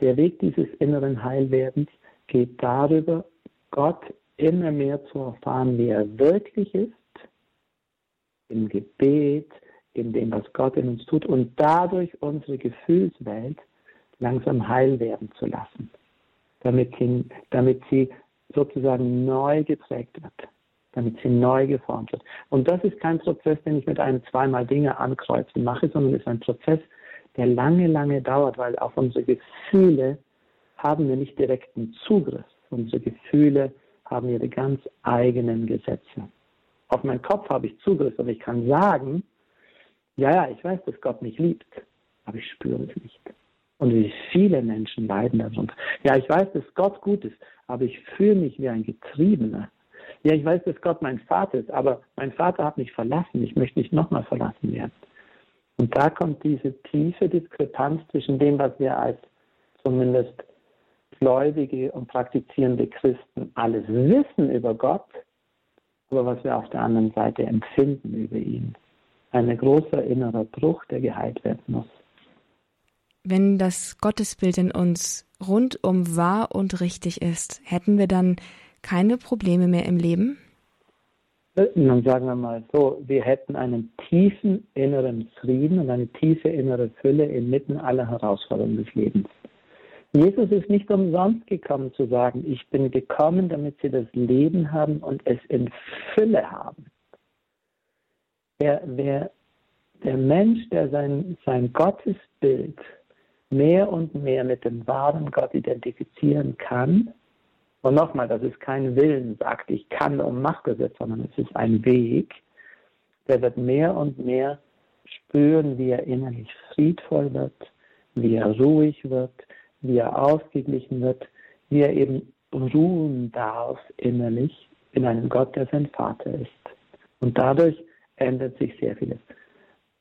der Weg dieses inneren Heilwerdens geht darüber, Gott immer mehr zu erfahren, wie er wirklich ist, im Gebet, in dem, was Gott in uns tut und dadurch unsere Gefühlswelt langsam heil werden zu lassen, damit sie, damit sie sozusagen neu geprägt wird, damit sie neu geformt wird. Und das ist kein Prozess, den ich mit einem zweimal Dinge ankreuzen mache, sondern ist ein Prozess, der lange, lange dauert, weil auf unsere Gefühle haben wir nicht direkten Zugriff. Unsere Gefühle haben ihre ganz eigenen Gesetze. Auf meinen Kopf habe ich Zugriff und ich kann sagen, ja, ja, ich weiß, dass Gott mich liebt, aber ich spüre es nicht. Und wie viele Menschen leiden darunter. Ja, ich weiß, dass Gott gut ist, aber ich fühle mich wie ein Getriebener. Ja, ich weiß, dass Gott mein Vater ist, aber mein Vater hat mich verlassen. Ich möchte nicht nochmal verlassen werden. Und da kommt diese tiefe Diskrepanz zwischen dem, was wir als zumindest gläubige und praktizierende Christen alles wissen über Gott, aber was wir auf der anderen Seite empfinden über ihn. Ein großer innerer Bruch, der geheilt werden muss. Wenn das Gottesbild in uns rundum wahr und richtig ist, hätten wir dann keine Probleme mehr im Leben? Nun sagen wir mal so, wir hätten einen tiefen inneren Frieden und eine tiefe innere Fülle inmitten aller Herausforderungen des Lebens. Jesus ist nicht umsonst gekommen zu sagen, ich bin gekommen, damit sie das Leben haben und es in Fülle haben. Der, der, der Mensch, der sein, sein Gottesbild mehr und mehr mit dem wahren Gott identifizieren kann, und nochmal, das ist kein Willen, sagt, ich kann und mache das jetzt, sondern es ist ein Weg, der wird mehr und mehr spüren, wie er innerlich friedvoll wird, wie er ruhig wird, wie er ausgeglichen wird, wie er eben ruhen darf innerlich in einem Gott, der sein Vater ist. Und dadurch ändert sich sehr vieles.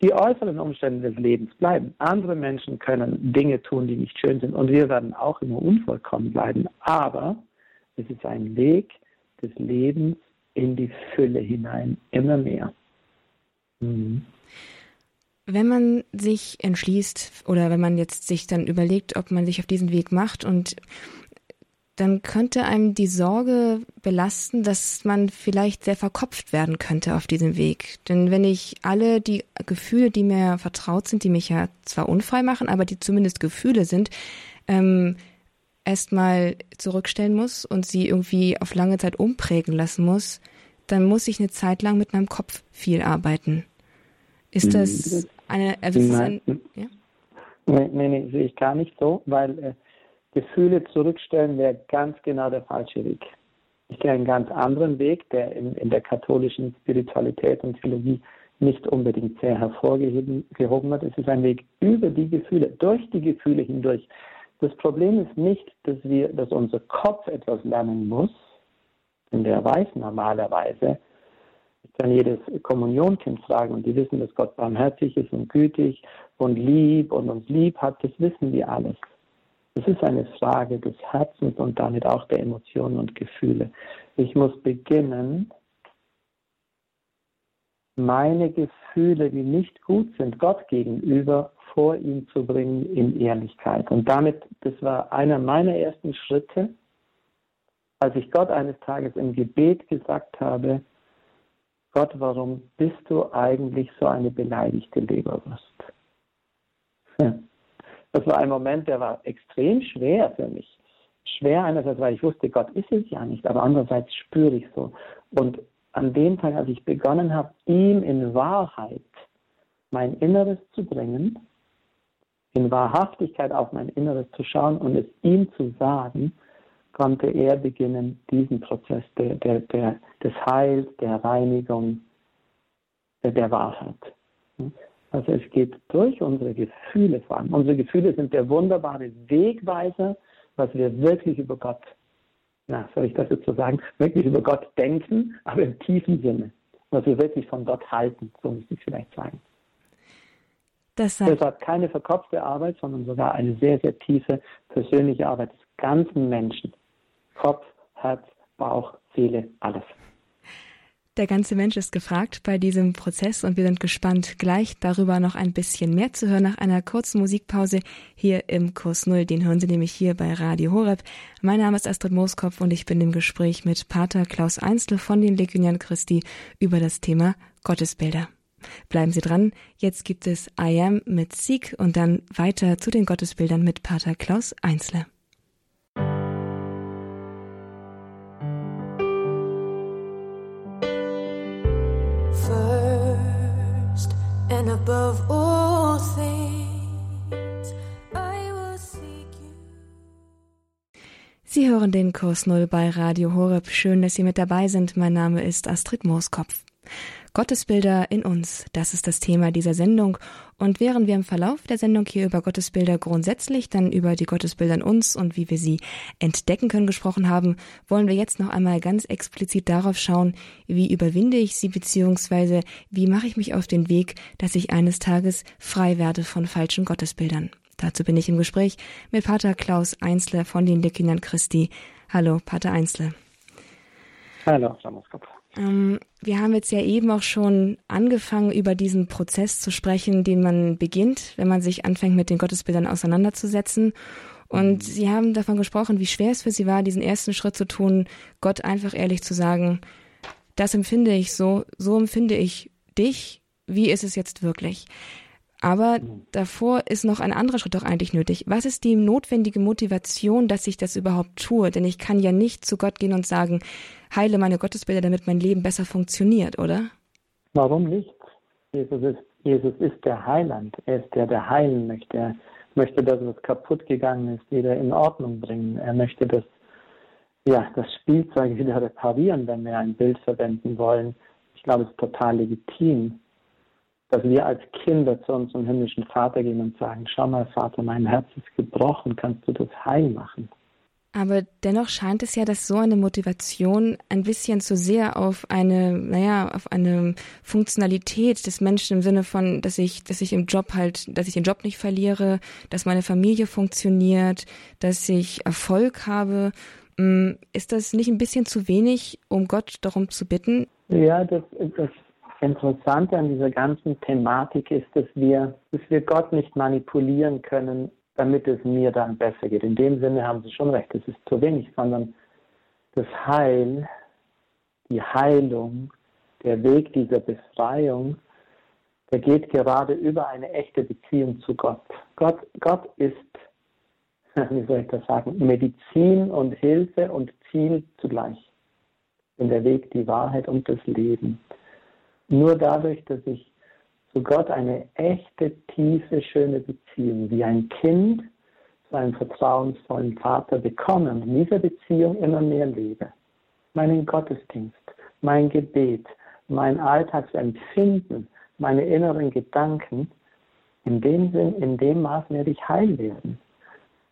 Die äußeren Umstände des Lebens bleiben. Andere Menschen können Dinge tun, die nicht schön sind und wir werden auch immer unvollkommen bleiben. Aber es ist ein Weg des Lebens in die Fülle hinein, immer mehr. Mhm. Wenn man sich entschließt oder wenn man jetzt sich dann überlegt, ob man sich auf diesen Weg macht und dann könnte einem die Sorge belasten, dass man vielleicht sehr verkopft werden könnte auf diesem Weg. Denn wenn ich alle die Gefühle, die mir vertraut sind, die mich ja zwar unfrei machen, aber die zumindest Gefühle sind, ähm, erstmal zurückstellen muss und sie irgendwie auf lange Zeit umprägen lassen muss, dann muss ich eine Zeit lang mit meinem Kopf viel arbeiten. Ist das eine, also ist Nein. Ein, ja? Nee, nee, nee, sehe ich gar nicht so, weil äh, Gefühle zurückstellen wäre ganz genau der falsche Weg. Ich gehe einen ganz anderen Weg, der in, in der katholischen Spiritualität und Theologie nicht unbedingt sehr hervorgehoben wird. Es ist ein Weg über die Gefühle, durch die Gefühle hindurch. Das Problem ist nicht, dass wir, dass unser Kopf etwas lernen muss, denn der weiß normalerweise, ich kann jedes Kommunionkind fragen und die wissen, dass Gott barmherzig ist und gütig und lieb und uns lieb hat, das wissen wir alles. Es ist eine Frage des Herzens und damit auch der Emotionen und Gefühle. Ich muss beginnen, meine Gefühle, die nicht gut sind, Gott gegenüber vor ihm zu bringen in Ehrlichkeit. Und damit, das war einer meiner ersten Schritte, als ich Gott eines Tages im Gebet gesagt habe, Gott, warum bist du eigentlich so eine beleidigte Leberwurst? Das war ein Moment, der war extrem schwer für mich. Schwer einerseits, weil ich wusste, Gott ist es ja nicht, aber andererseits spüre ich so. Und an dem Tag, als ich begonnen habe, ihm in Wahrheit mein Inneres zu bringen, in Wahrhaftigkeit auf mein Inneres zu schauen und es ihm zu sagen, konnte er beginnen, diesen Prozess der, der, der, des Heils, der Reinigung, der, der Wahrheit. Also es geht durch unsere Gefühle vor allem. Unsere Gefühle sind der wunderbare Wegweiser, was wir wirklich über Gott, na, soll ich das jetzt so sagen, wirklich über Gott denken, aber im tiefen Sinne. Was wir wirklich von Gott halten, so müsste ich vielleicht sagen. Das heißt, Deshalb keine verkopfte Arbeit, sondern sogar eine sehr, sehr tiefe persönliche Arbeit des ganzen Menschen. Kopf, Herz, Bauch, Seele, alles. Der ganze Mensch ist gefragt bei diesem Prozess und wir sind gespannt, gleich darüber noch ein bisschen mehr zu hören nach einer kurzen Musikpause hier im Kurs Null. Den hören Sie nämlich hier bei Radio Horeb. Mein Name ist Astrid Mooskopf und ich bin im Gespräch mit Pater Klaus Einzel von den Legionären Christi über das Thema Gottesbilder. Bleiben Sie dran, jetzt gibt es I Am mit Sieg und dann weiter zu den Gottesbildern mit Pater Klaus Einzle. and above all things, I will seek you. Sie hören den Kurs Null bei Radio Horeb. Schön, dass Sie mit dabei sind. Mein Name ist Astrid Mooskopf. Gottesbilder in uns, das ist das Thema dieser Sendung. Und während wir im Verlauf der Sendung hier über Gottesbilder grundsätzlich, dann über die Gottesbilder in uns und wie wir sie entdecken können gesprochen haben, wollen wir jetzt noch einmal ganz explizit darauf schauen, wie überwinde ich sie beziehungsweise wie mache ich mich auf den Weg, dass ich eines Tages frei werde von falschen Gottesbildern. Dazu bin ich im Gespräch mit Pater Klaus Einzler von den Lekindern Christi. Hallo, Pater Einzler. Hallo, Samuskopf. Ähm, wir haben jetzt ja eben auch schon angefangen, über diesen Prozess zu sprechen, den man beginnt, wenn man sich anfängt, mit den Gottesbildern auseinanderzusetzen. Und mhm. Sie haben davon gesprochen, wie schwer es für Sie war, diesen ersten Schritt zu tun, Gott einfach ehrlich zu sagen, das empfinde ich so, so empfinde ich dich, wie ist es jetzt wirklich? Aber mhm. davor ist noch ein anderer Schritt doch eigentlich nötig. Was ist die notwendige Motivation, dass ich das überhaupt tue? Denn ich kann ja nicht zu Gott gehen und sagen, heile meine Gottesbilder, damit mein Leben besser funktioniert, oder? Warum nicht? Jesus ist, Jesus ist der Heiland. Er ist der, der heilen möchte. Er möchte das, was kaputt gegangen ist, wieder in Ordnung bringen. Er möchte das, ja, das Spielzeug wieder reparieren, wenn wir ein Bild verwenden wollen. Ich glaube, es ist total legitim, dass wir als Kinder zu unserem himmlischen Vater gehen und sagen, schau mal, Vater, mein Herz ist gebrochen, kannst du das heil machen? Aber dennoch scheint es ja, dass so eine Motivation ein bisschen zu sehr auf eine, naja, auf eine Funktionalität des Menschen im Sinne von, dass ich, dass ich im Job halt, dass ich den Job nicht verliere, dass meine Familie funktioniert, dass ich Erfolg habe. Mm, ist das nicht ein bisschen zu wenig, um Gott darum zu bitten? Ja, das, das Interessante an dieser ganzen Thematik ist, dass wir, dass wir Gott nicht manipulieren können damit es mir dann besser geht. In dem Sinne haben Sie schon recht, es ist zu wenig, sondern das Heil, die Heilung, der Weg dieser Befreiung, der geht gerade über eine echte Beziehung zu Gott. Gott, Gott ist, wie soll ich das sagen, Medizin und Hilfe und Ziel zugleich. In der Weg, die Wahrheit und das Leben. Nur dadurch, dass ich zu Gott eine echte, tiefe, schöne Beziehung, wie ein Kind zu einem vertrauensvollen Vater bekomme und in dieser Beziehung immer mehr lebe. Meinen Gottesdienst, mein Gebet, mein Alltagsempfinden, meine inneren Gedanken, in dem Sinn, in dem Maß werde ich heil werden.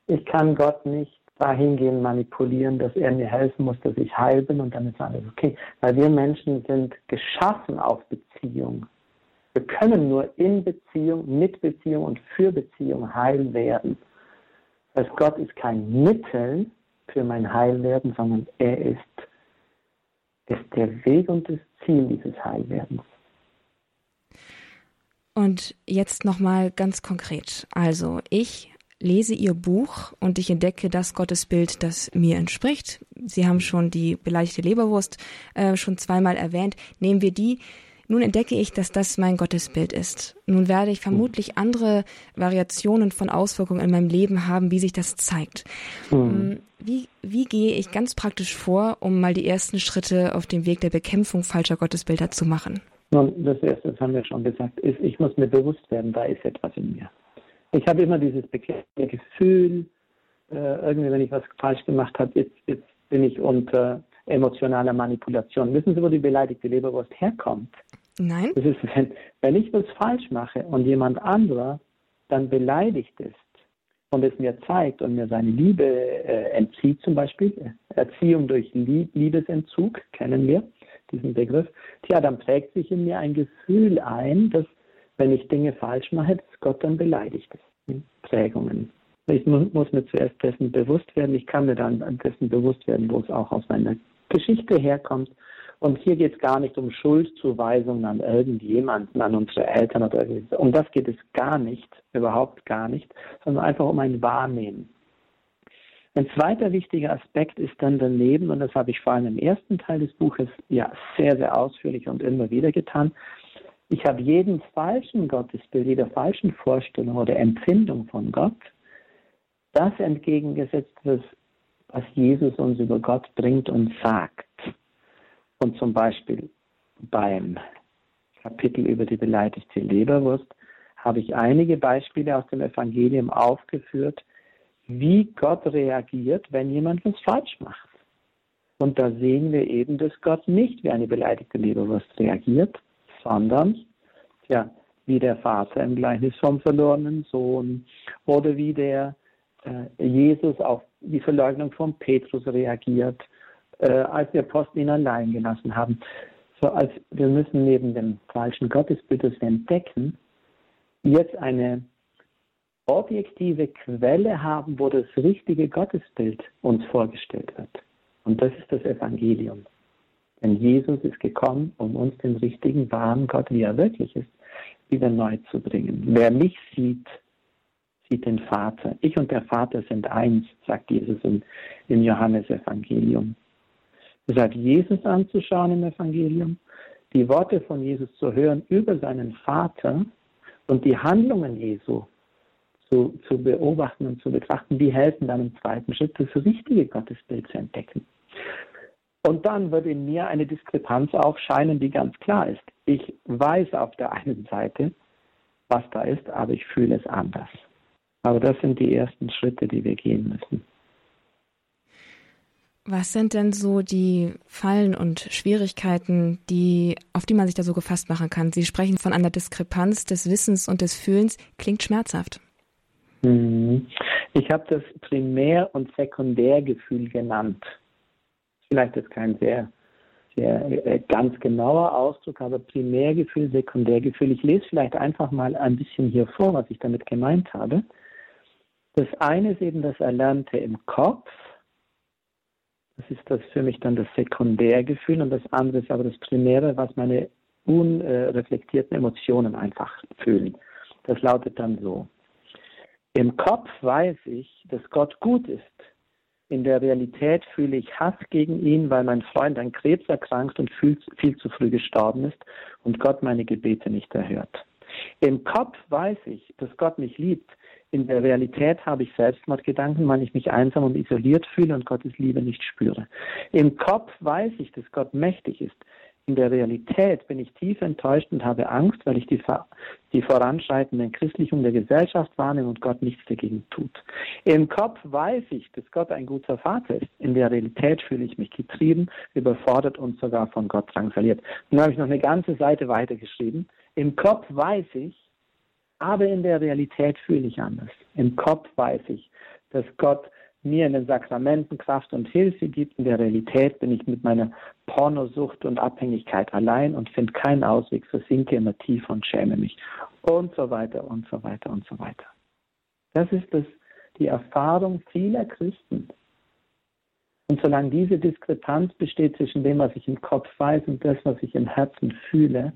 Ich kann Gott nicht dahingehend manipulieren, dass er mir helfen muss, dass ich heil bin und dann ist alles okay. Weil wir Menschen sind geschaffen auf Beziehung. Wir können nur in Beziehung, mit Beziehung und für Beziehung heil werden. Heißt, Gott ist kein Mittel für mein Heilwerden, sondern er ist, ist der Weg und das Ziel dieses Heilwerdens. Und jetzt nochmal ganz konkret. Also ich lese Ihr Buch und ich entdecke das Gottesbild, das mir entspricht. Sie haben schon die beleidigte Leberwurst äh, schon zweimal erwähnt. Nehmen wir die nun entdecke ich, dass das mein Gottesbild ist. Nun werde ich vermutlich andere Variationen von Auswirkungen in meinem Leben haben, wie sich das zeigt. Mhm. Wie, wie gehe ich ganz praktisch vor, um mal die ersten Schritte auf dem Weg der Bekämpfung falscher Gottesbilder zu machen? Nun, das erste, das haben wir schon gesagt, ist, ich muss mir bewusst werden, da ist etwas in mir. Ich habe immer dieses Gefühl, äh, irgendwie, wenn ich was falsch gemacht habe, jetzt, jetzt bin ich unter emotionaler Manipulation. Wissen Sie, wo die beleidigte Leberwurst herkommt? Nein. Das ist, wenn, wenn ich was falsch mache und jemand anderer dann beleidigt ist und es mir zeigt und mir seine Liebe äh, entzieht, zum Beispiel, Erziehung durch Lieb Liebesentzug, kennen wir diesen Begriff, tja, dann prägt sich in mir ein Gefühl ein, dass, wenn ich Dinge falsch mache, dass Gott dann beleidigt ist. Prägungen. Ich muss mir zuerst dessen bewusst werden, ich kann mir dann dessen bewusst werden, wo es auch aus meiner Geschichte herkommt und hier geht es gar nicht um Schuldzuweisungen an irgendjemanden, an unsere Eltern oder irgendwie. Um das geht es gar nicht, überhaupt gar nicht, sondern einfach um ein Wahrnehmen. Ein zweiter wichtiger Aspekt ist dann daneben, und das habe ich vor allem im ersten Teil des Buches ja sehr, sehr ausführlich und immer wieder getan. Ich habe jeden falschen Gottesbild, jeder falschen Vorstellung oder Empfindung von Gott, das entgegengesetzt, was, was Jesus uns über Gott bringt und sagt. Und zum Beispiel beim Kapitel über die beleidigte Leberwurst habe ich einige Beispiele aus dem Evangelium aufgeführt, wie Gott reagiert, wenn jemand was falsch macht. Und da sehen wir eben, dass Gott nicht wie eine beleidigte Leberwurst reagiert, sondern ja, wie der Vater im Gleichnis vom verlorenen Sohn oder wie der äh, Jesus auf die Verleugnung von Petrus reagiert äh, als die Apostel ihn allein gelassen haben. So als wir müssen neben dem falschen Gottesbild, das wir entdecken, jetzt eine objektive Quelle haben, wo das richtige Gottesbild uns vorgestellt wird. Und das ist das Evangelium. Denn Jesus ist gekommen, um uns den richtigen, wahren Gott, wie er wirklich ist, wieder neu zu bringen. Wer mich sieht, sieht den Vater. Ich und der Vater sind eins, sagt Jesus im, im Johannesevangelium sagt Jesus anzuschauen im Evangelium, die Worte von Jesus zu hören über seinen Vater und die Handlungen Jesu zu, zu beobachten und zu betrachten, die helfen dann im zweiten Schritt, das richtige Gottesbild zu entdecken. Und dann wird in mir eine Diskrepanz aufscheinen, die ganz klar ist. Ich weiß auf der einen Seite, was da ist, aber ich fühle es anders. Aber das sind die ersten Schritte, die wir gehen müssen. Was sind denn so die Fallen und Schwierigkeiten, die, auf die man sich da so gefasst machen kann? Sie sprechen von einer Diskrepanz des Wissens und des Fühlens. Klingt schmerzhaft. Mhm. Ich habe das Primär- und Sekundärgefühl genannt. Vielleicht ist kein sehr, sehr äh, ganz genauer Ausdruck, aber Primärgefühl, Sekundärgefühl. Ich lese vielleicht einfach mal ein bisschen hier vor, was ich damit gemeint habe. Das eine ist eben das Erlernte im Kopf. Das ist das für mich dann das Sekundärgefühl und das andere ist aber das Primäre, was meine unreflektierten Emotionen einfach fühlen. Das lautet dann so. Im Kopf weiß ich, dass Gott gut ist. In der Realität fühle ich Hass gegen ihn, weil mein Freund an Krebs erkrankt und viel, viel zu früh gestorben ist und Gott meine Gebete nicht erhört. Im Kopf weiß ich, dass Gott mich liebt. In der Realität habe ich Selbstmordgedanken, weil ich mich einsam und isoliert fühle und Gottes Liebe nicht spüre. Im Kopf weiß ich, dass Gott mächtig ist. In der Realität bin ich tief enttäuscht und habe Angst, weil ich die, die voranschreitende Entchristlichung der Gesellschaft wahrnehme und Gott nichts dagegen tut. Im Kopf weiß ich, dass Gott ein guter Vater ist. In der Realität fühle ich mich getrieben, überfordert und sogar von Gott drangsaliert. Nun habe ich noch eine ganze Seite weitergeschrieben. Im Kopf weiß ich, aber in der Realität fühle ich anders. Im Kopf weiß ich, dass Gott mir in den Sakramenten Kraft und Hilfe gibt. In der Realität bin ich mit meiner Pornosucht und Abhängigkeit allein und finde keinen Ausweg, versinke immer tiefer und schäme mich. Und so weiter und so weiter und so weiter. Das ist das, die Erfahrung vieler Christen. Und solange diese Diskrepanz besteht zwischen dem, was ich im Kopf weiß und das, was ich im Herzen fühle,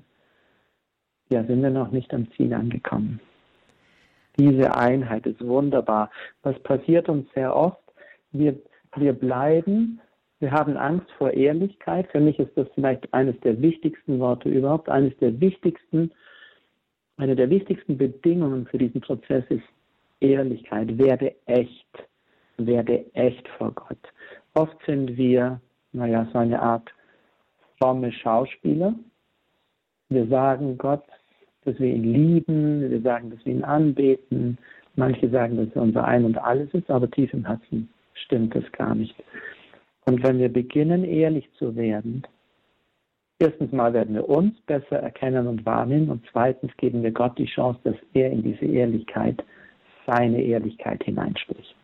ja, sind wir noch nicht am Ziel angekommen. Diese Einheit ist wunderbar. Was passiert uns sehr oft? Wir, wir bleiben, wir haben Angst vor Ehrlichkeit. Für mich ist das vielleicht eines der wichtigsten Worte überhaupt, eines der wichtigsten, eine der wichtigsten Bedingungen für diesen Prozess ist Ehrlichkeit. Werde echt. Werde echt vor Gott. Oft sind wir, naja, so eine Art fromme Schauspieler. Wir sagen Gott, dass wir ihn lieben, wir sagen, dass wir ihn anbeten. Manche sagen, dass er unser Ein und Alles ist, aber tief im Herzen stimmt das gar nicht. Und wenn wir beginnen, ehrlich zu werden, erstens mal werden wir uns besser erkennen und wahrnehmen und zweitens geben wir Gott die Chance, dass er in diese Ehrlichkeit, seine Ehrlichkeit hineinspricht.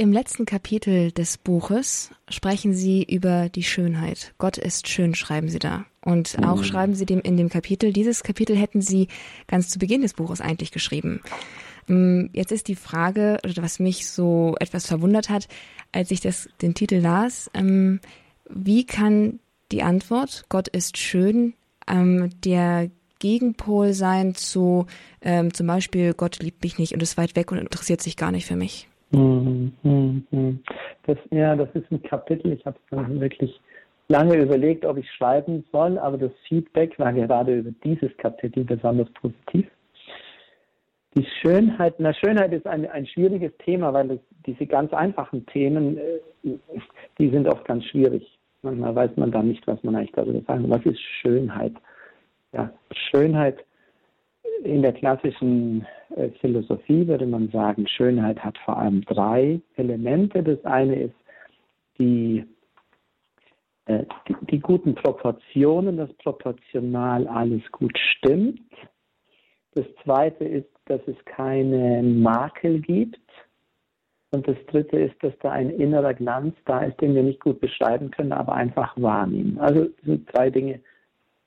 Im letzten Kapitel des Buches sprechen Sie über die Schönheit. Gott ist schön, schreiben Sie da. Und auch mhm. schreiben Sie dem in dem Kapitel, dieses Kapitel hätten Sie ganz zu Beginn des Buches eigentlich geschrieben. Mm, jetzt ist die Frage, was mich so etwas verwundert hat, als ich das, den Titel las, ähm, wie kann die Antwort, Gott ist schön, ähm, der Gegenpol sein zu ähm, zum Beispiel, Gott liebt mich nicht und ist weit weg und interessiert sich gar nicht für mich? Das, ja, das ist ein Kapitel. Ich habe dann wirklich lange überlegt, ob ich schreiben soll, aber das Feedback war gerade über dieses Kapitel besonders positiv. Die Schönheit, na Schönheit ist ein, ein schwieriges Thema, weil das, diese ganz einfachen Themen, äh, die sind oft ganz schwierig. Manchmal weiß man da nicht, was man eigentlich darüber sagen Was ist Schönheit? Ja, Schönheit in der klassischen äh, Philosophie würde man sagen, Schönheit hat vor allem drei Elemente. Das eine ist die, äh, die, die guten Proportionen, dass proportional alles gut stimmt. Das zweite ist, dass es keine Makel gibt. Und das dritte ist, dass da ein innerer Glanz da ist, den wir nicht gut beschreiben können, aber einfach wahrnehmen. Also sind drei Dinge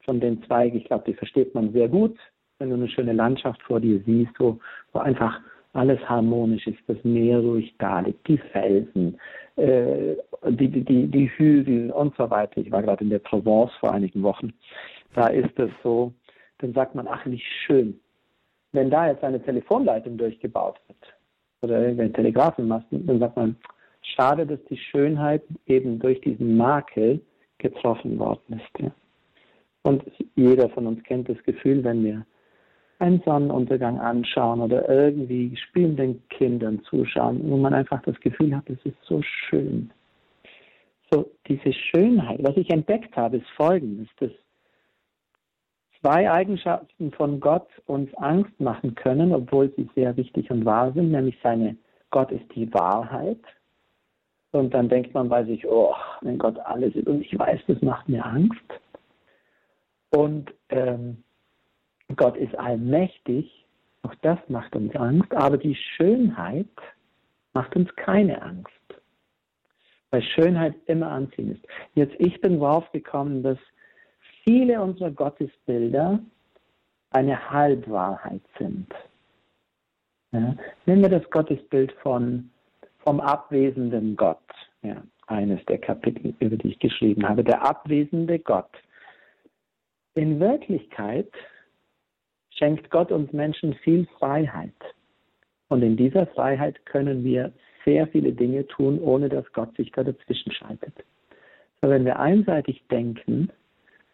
von den zwei, ich glaube, die versteht man sehr gut wenn du eine schöne Landschaft vor dir siehst, wo, wo einfach alles harmonisch ist, das Meer ruhig da liegt, die Felsen, äh, die, die, die Hügel und so weiter. Ich war gerade in der Provence vor einigen Wochen. Da ist es so, dann sagt man, ach, wie schön. Wenn da jetzt eine Telefonleitung durchgebaut wird oder irgendein Telegrafenmasten, dann sagt man, schade, dass die Schönheit eben durch diesen Makel getroffen worden ist. Ja. Und jeder von uns kennt das Gefühl, wenn wir einen Sonnenuntergang anschauen oder irgendwie spielenden Kindern zuschauen, wo man einfach das Gefühl hat, es ist so schön. So, diese Schönheit, was ich entdeckt habe, ist folgendes, dass zwei Eigenschaften von Gott uns Angst machen können, obwohl sie sehr wichtig und wahr sind, nämlich seine Gott ist die Wahrheit. Und dann denkt man bei sich, oh, wenn Gott alles ist und ich weiß, das macht mir Angst. Und ähm, Gott ist allmächtig, auch das macht uns Angst, aber die Schönheit macht uns keine Angst. Weil Schönheit immer anziehend ist. Jetzt, ich bin draufgekommen, dass viele unserer Gottesbilder eine Halbwahrheit sind. Ja, nehmen wir das Gottesbild von, vom abwesenden Gott. Ja, eines der Kapitel, über die ich geschrieben habe. Der abwesende Gott. In Wirklichkeit schenkt Gott uns Menschen viel Freiheit. Und in dieser Freiheit können wir sehr viele Dinge tun, ohne dass Gott sich da dazwischen schaltet. So, wenn wir einseitig denken,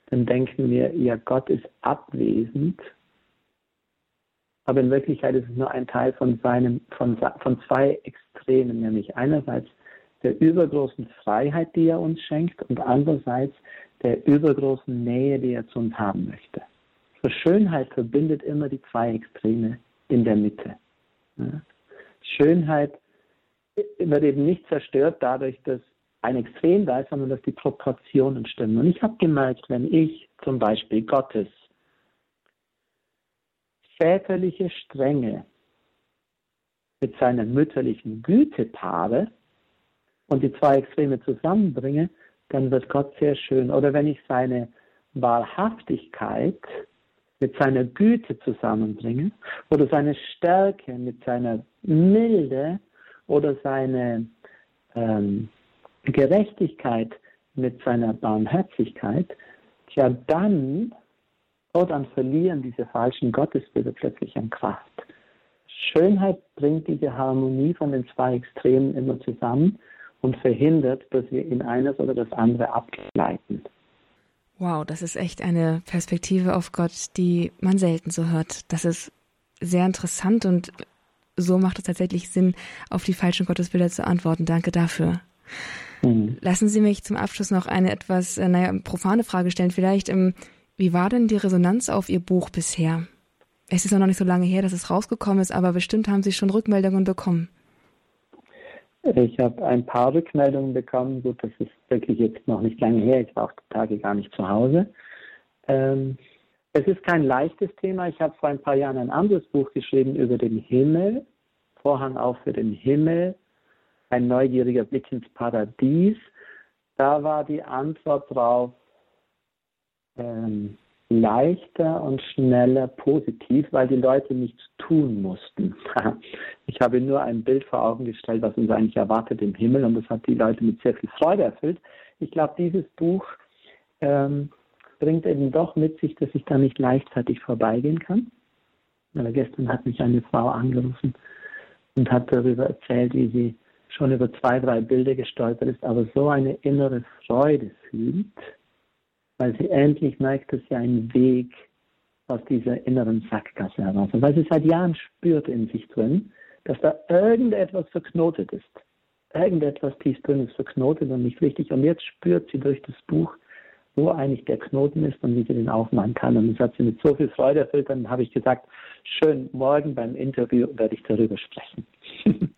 dann denken wir, ja, Gott ist abwesend, aber in Wirklichkeit ist es nur ein Teil von, seinem, von, von zwei Extremen, nämlich einerseits der übergroßen Freiheit, die er uns schenkt, und andererseits der übergroßen Nähe, die er zu uns haben möchte. So Schönheit verbindet immer die zwei Extreme in der Mitte. Schönheit wird eben nicht zerstört dadurch, dass ein Extrem da ist, sondern dass die Proportionen stimmen. Und ich habe gemerkt, wenn ich zum Beispiel Gottes väterliche Strenge mit seiner mütterlichen Güte paare und die zwei Extreme zusammenbringe, dann wird Gott sehr schön. Oder wenn ich seine Wahrhaftigkeit mit seiner Güte zusammenbringe oder seine Stärke mit seiner Milde oder seine ähm, Gerechtigkeit mit seiner Barmherzigkeit, ja dann, oh, dann verlieren diese falschen Gottesbilder plötzlich an Kraft. Schönheit bringt diese Harmonie von den zwei Extremen immer zusammen und verhindert, dass wir in eines oder das andere abgleiten. Wow, das ist echt eine Perspektive auf Gott, die man selten so hört. Das ist sehr interessant und so macht es tatsächlich Sinn, auf die falschen Gottesbilder zu antworten. Danke dafür. Mhm. Lassen Sie mich zum Abschluss noch eine etwas, äh, naja, profane Frage stellen. Vielleicht, ähm, wie war denn die Resonanz auf Ihr Buch bisher? Es ist ja noch nicht so lange her, dass es rausgekommen ist, aber bestimmt haben Sie schon Rückmeldungen bekommen. Ich habe ein paar Rückmeldungen bekommen. Gut, das ist wirklich jetzt noch nicht lange her. Ich war auch die Tage gar nicht zu Hause. Ähm, es ist kein leichtes Thema. Ich habe vor ein paar Jahren ein anderes Buch geschrieben über den Himmel. Vorhang auf für den Himmel. Ein neugieriger Blick ins Paradies. Da war die Antwort drauf ähm, leichter und schneller positiv, weil die Leute nichts tun mussten. Ich habe nur ein Bild vor Augen gestellt, was uns eigentlich erwartet im Himmel und das hat die Leute mit sehr viel Freude erfüllt. Ich glaube, dieses Buch ähm, bringt eben doch mit sich, dass ich da nicht leichtzeitig vorbeigehen kann. Aber gestern hat mich eine Frau angerufen und hat darüber erzählt, wie sie schon über zwei, drei Bilder gestolpert ist, aber so eine innere Freude fühlt, weil sie endlich merkt, dass sie einen Weg aus dieser inneren Sackgasse heraus, weil sie seit Jahren spürt in sich drin, dass da irgendetwas verknotet ist. Irgendetwas tief drin ist verknotet und nicht richtig. Und jetzt spürt sie durch das Buch, wo eigentlich der Knoten ist und wie sie den aufmachen kann. Und das hat sie mit so viel Freude erfüllt. Dann habe ich gesagt, schön, morgen beim Interview werde ich darüber sprechen.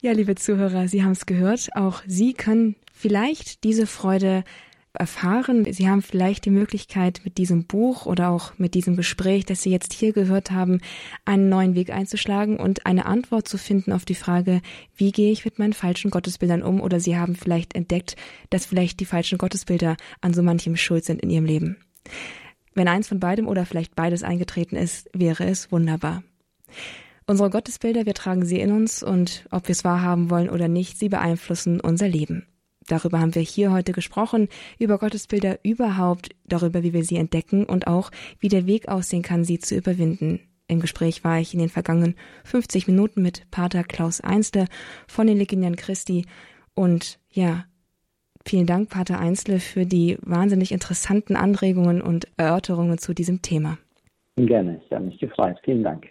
ja, liebe Zuhörer, Sie haben es gehört. Auch Sie können vielleicht diese Freude erfahren. Sie haben vielleicht die Möglichkeit, mit diesem Buch oder auch mit diesem Gespräch, das Sie jetzt hier gehört haben, einen neuen Weg einzuschlagen und eine Antwort zu finden auf die Frage, wie gehe ich mit meinen falschen Gottesbildern um? Oder Sie haben vielleicht entdeckt, dass vielleicht die falschen Gottesbilder an so manchem schuld sind in Ihrem Leben. Wenn eins von beidem oder vielleicht beides eingetreten ist, wäre es wunderbar. Unsere Gottesbilder, wir tragen sie in uns und ob wir es wahrhaben wollen oder nicht, sie beeinflussen unser Leben. Darüber haben wir hier heute gesprochen, über Gottesbilder überhaupt, darüber, wie wir sie entdecken und auch, wie der Weg aussehen kann, sie zu überwinden. Im Gespräch war ich in den vergangenen 50 Minuten mit Pater Klaus Einsle von den Legionären Christi und ja, vielen Dank, Pater Einsle, für die wahnsinnig interessanten Anregungen und Erörterungen zu diesem Thema. Gerne, ich habe mich gefreut. Vielen Dank.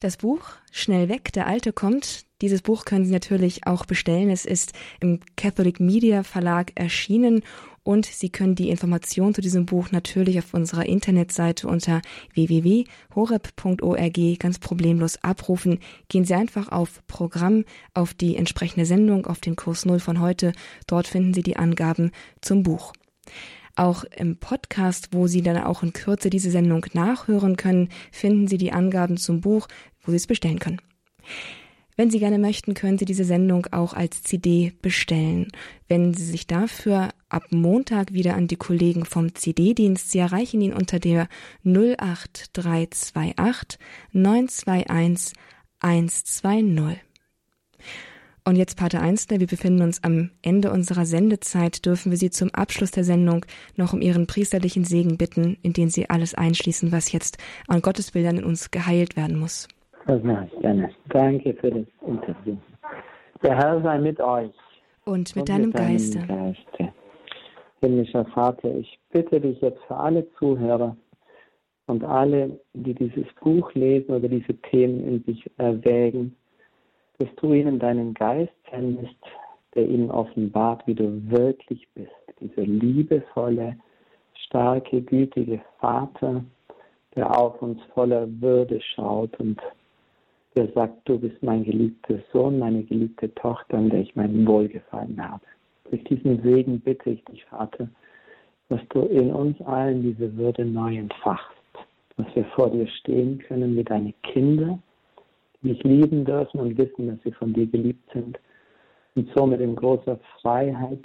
Das Buch Schnell weg, der Alte kommt. Dieses Buch können Sie natürlich auch bestellen. Es ist im Catholic Media Verlag erschienen Und Sie können die Informationen zu diesem Buch natürlich auf unserer Internetseite unter www.horeb.org ganz problemlos abrufen. Gehen Sie einfach auf Programm, auf die entsprechende Sendung, auf den Kurs Null von heute. Dort finden Sie die Angaben zum Buch. Auch im Podcast, wo Sie dann auch in Kürze diese Sendung nachhören können, finden Sie die Angaben zum Buch, wo Sie es bestellen können. Wenn Sie gerne möchten, können Sie diese Sendung auch als CD bestellen. Wenn Sie sich dafür ab Montag wieder an die Kollegen vom CD-Dienst, Sie erreichen ihn unter der 08328 921 120. Und jetzt, Pater Einzler, wir befinden uns am Ende unserer Sendezeit. Dürfen wir Sie zum Abschluss der Sendung noch um Ihren priesterlichen Segen bitten, in den Sie alles einschließen, was jetzt an Gottesbildern in uns geheilt werden muss? Das mache ich gerne. Danke für das Interview. Der Herr sei mit euch. Und mit und deinem mit Geiste. Geiste. Himmlischer Vater, ich bitte dich jetzt für alle Zuhörer und alle, die dieses Buch lesen oder diese Themen in sich erwägen, dass du ihnen deinen Geist sendest, der ihnen offenbart, wie du wirklich bist. Dieser liebevolle, starke, gütige Vater, der auf uns voller Würde schaut und der sagt, du bist mein geliebter Sohn, meine geliebte Tochter, an der ich meinen Wohlgefallen habe. Durch diesen Segen bitte ich dich, Vater, dass du in uns allen diese Würde neu entfachst, dass wir vor dir stehen können wie deine Kinder, die dich lieben dürfen und wissen, dass sie von dir geliebt sind und somit in großer Freiheit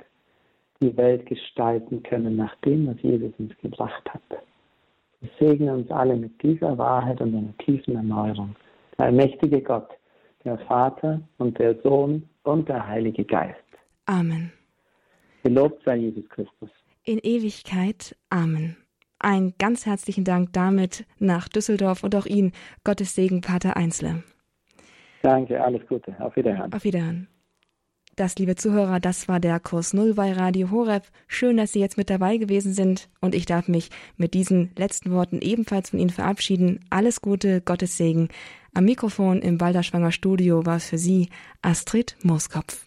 die Welt gestalten können nach dem, was Jesus uns gebracht hat. Wir segnen uns alle mit dieser Wahrheit und einer tiefen Erneuerung allmächtige Gott, der Vater und der Sohn und der Heilige Geist. Amen. Gelobt sei Jesus Christus. In Ewigkeit. Amen. Ein ganz herzlichen Dank damit nach Düsseldorf und auch Ihnen, Gottes Segen, Pater Einzle. Danke, alles Gute. Auf Wiederhören. Auf Wiederhören. Das, liebe Zuhörer, das war der Kurs Null bei Radio Horeb. Schön, dass Sie jetzt mit dabei gewesen sind und ich darf mich mit diesen letzten Worten ebenfalls von Ihnen verabschieden. Alles Gute, Gottes Segen. Am Mikrofon im Balderschwanger Studio war für Sie Astrid Mooskopf.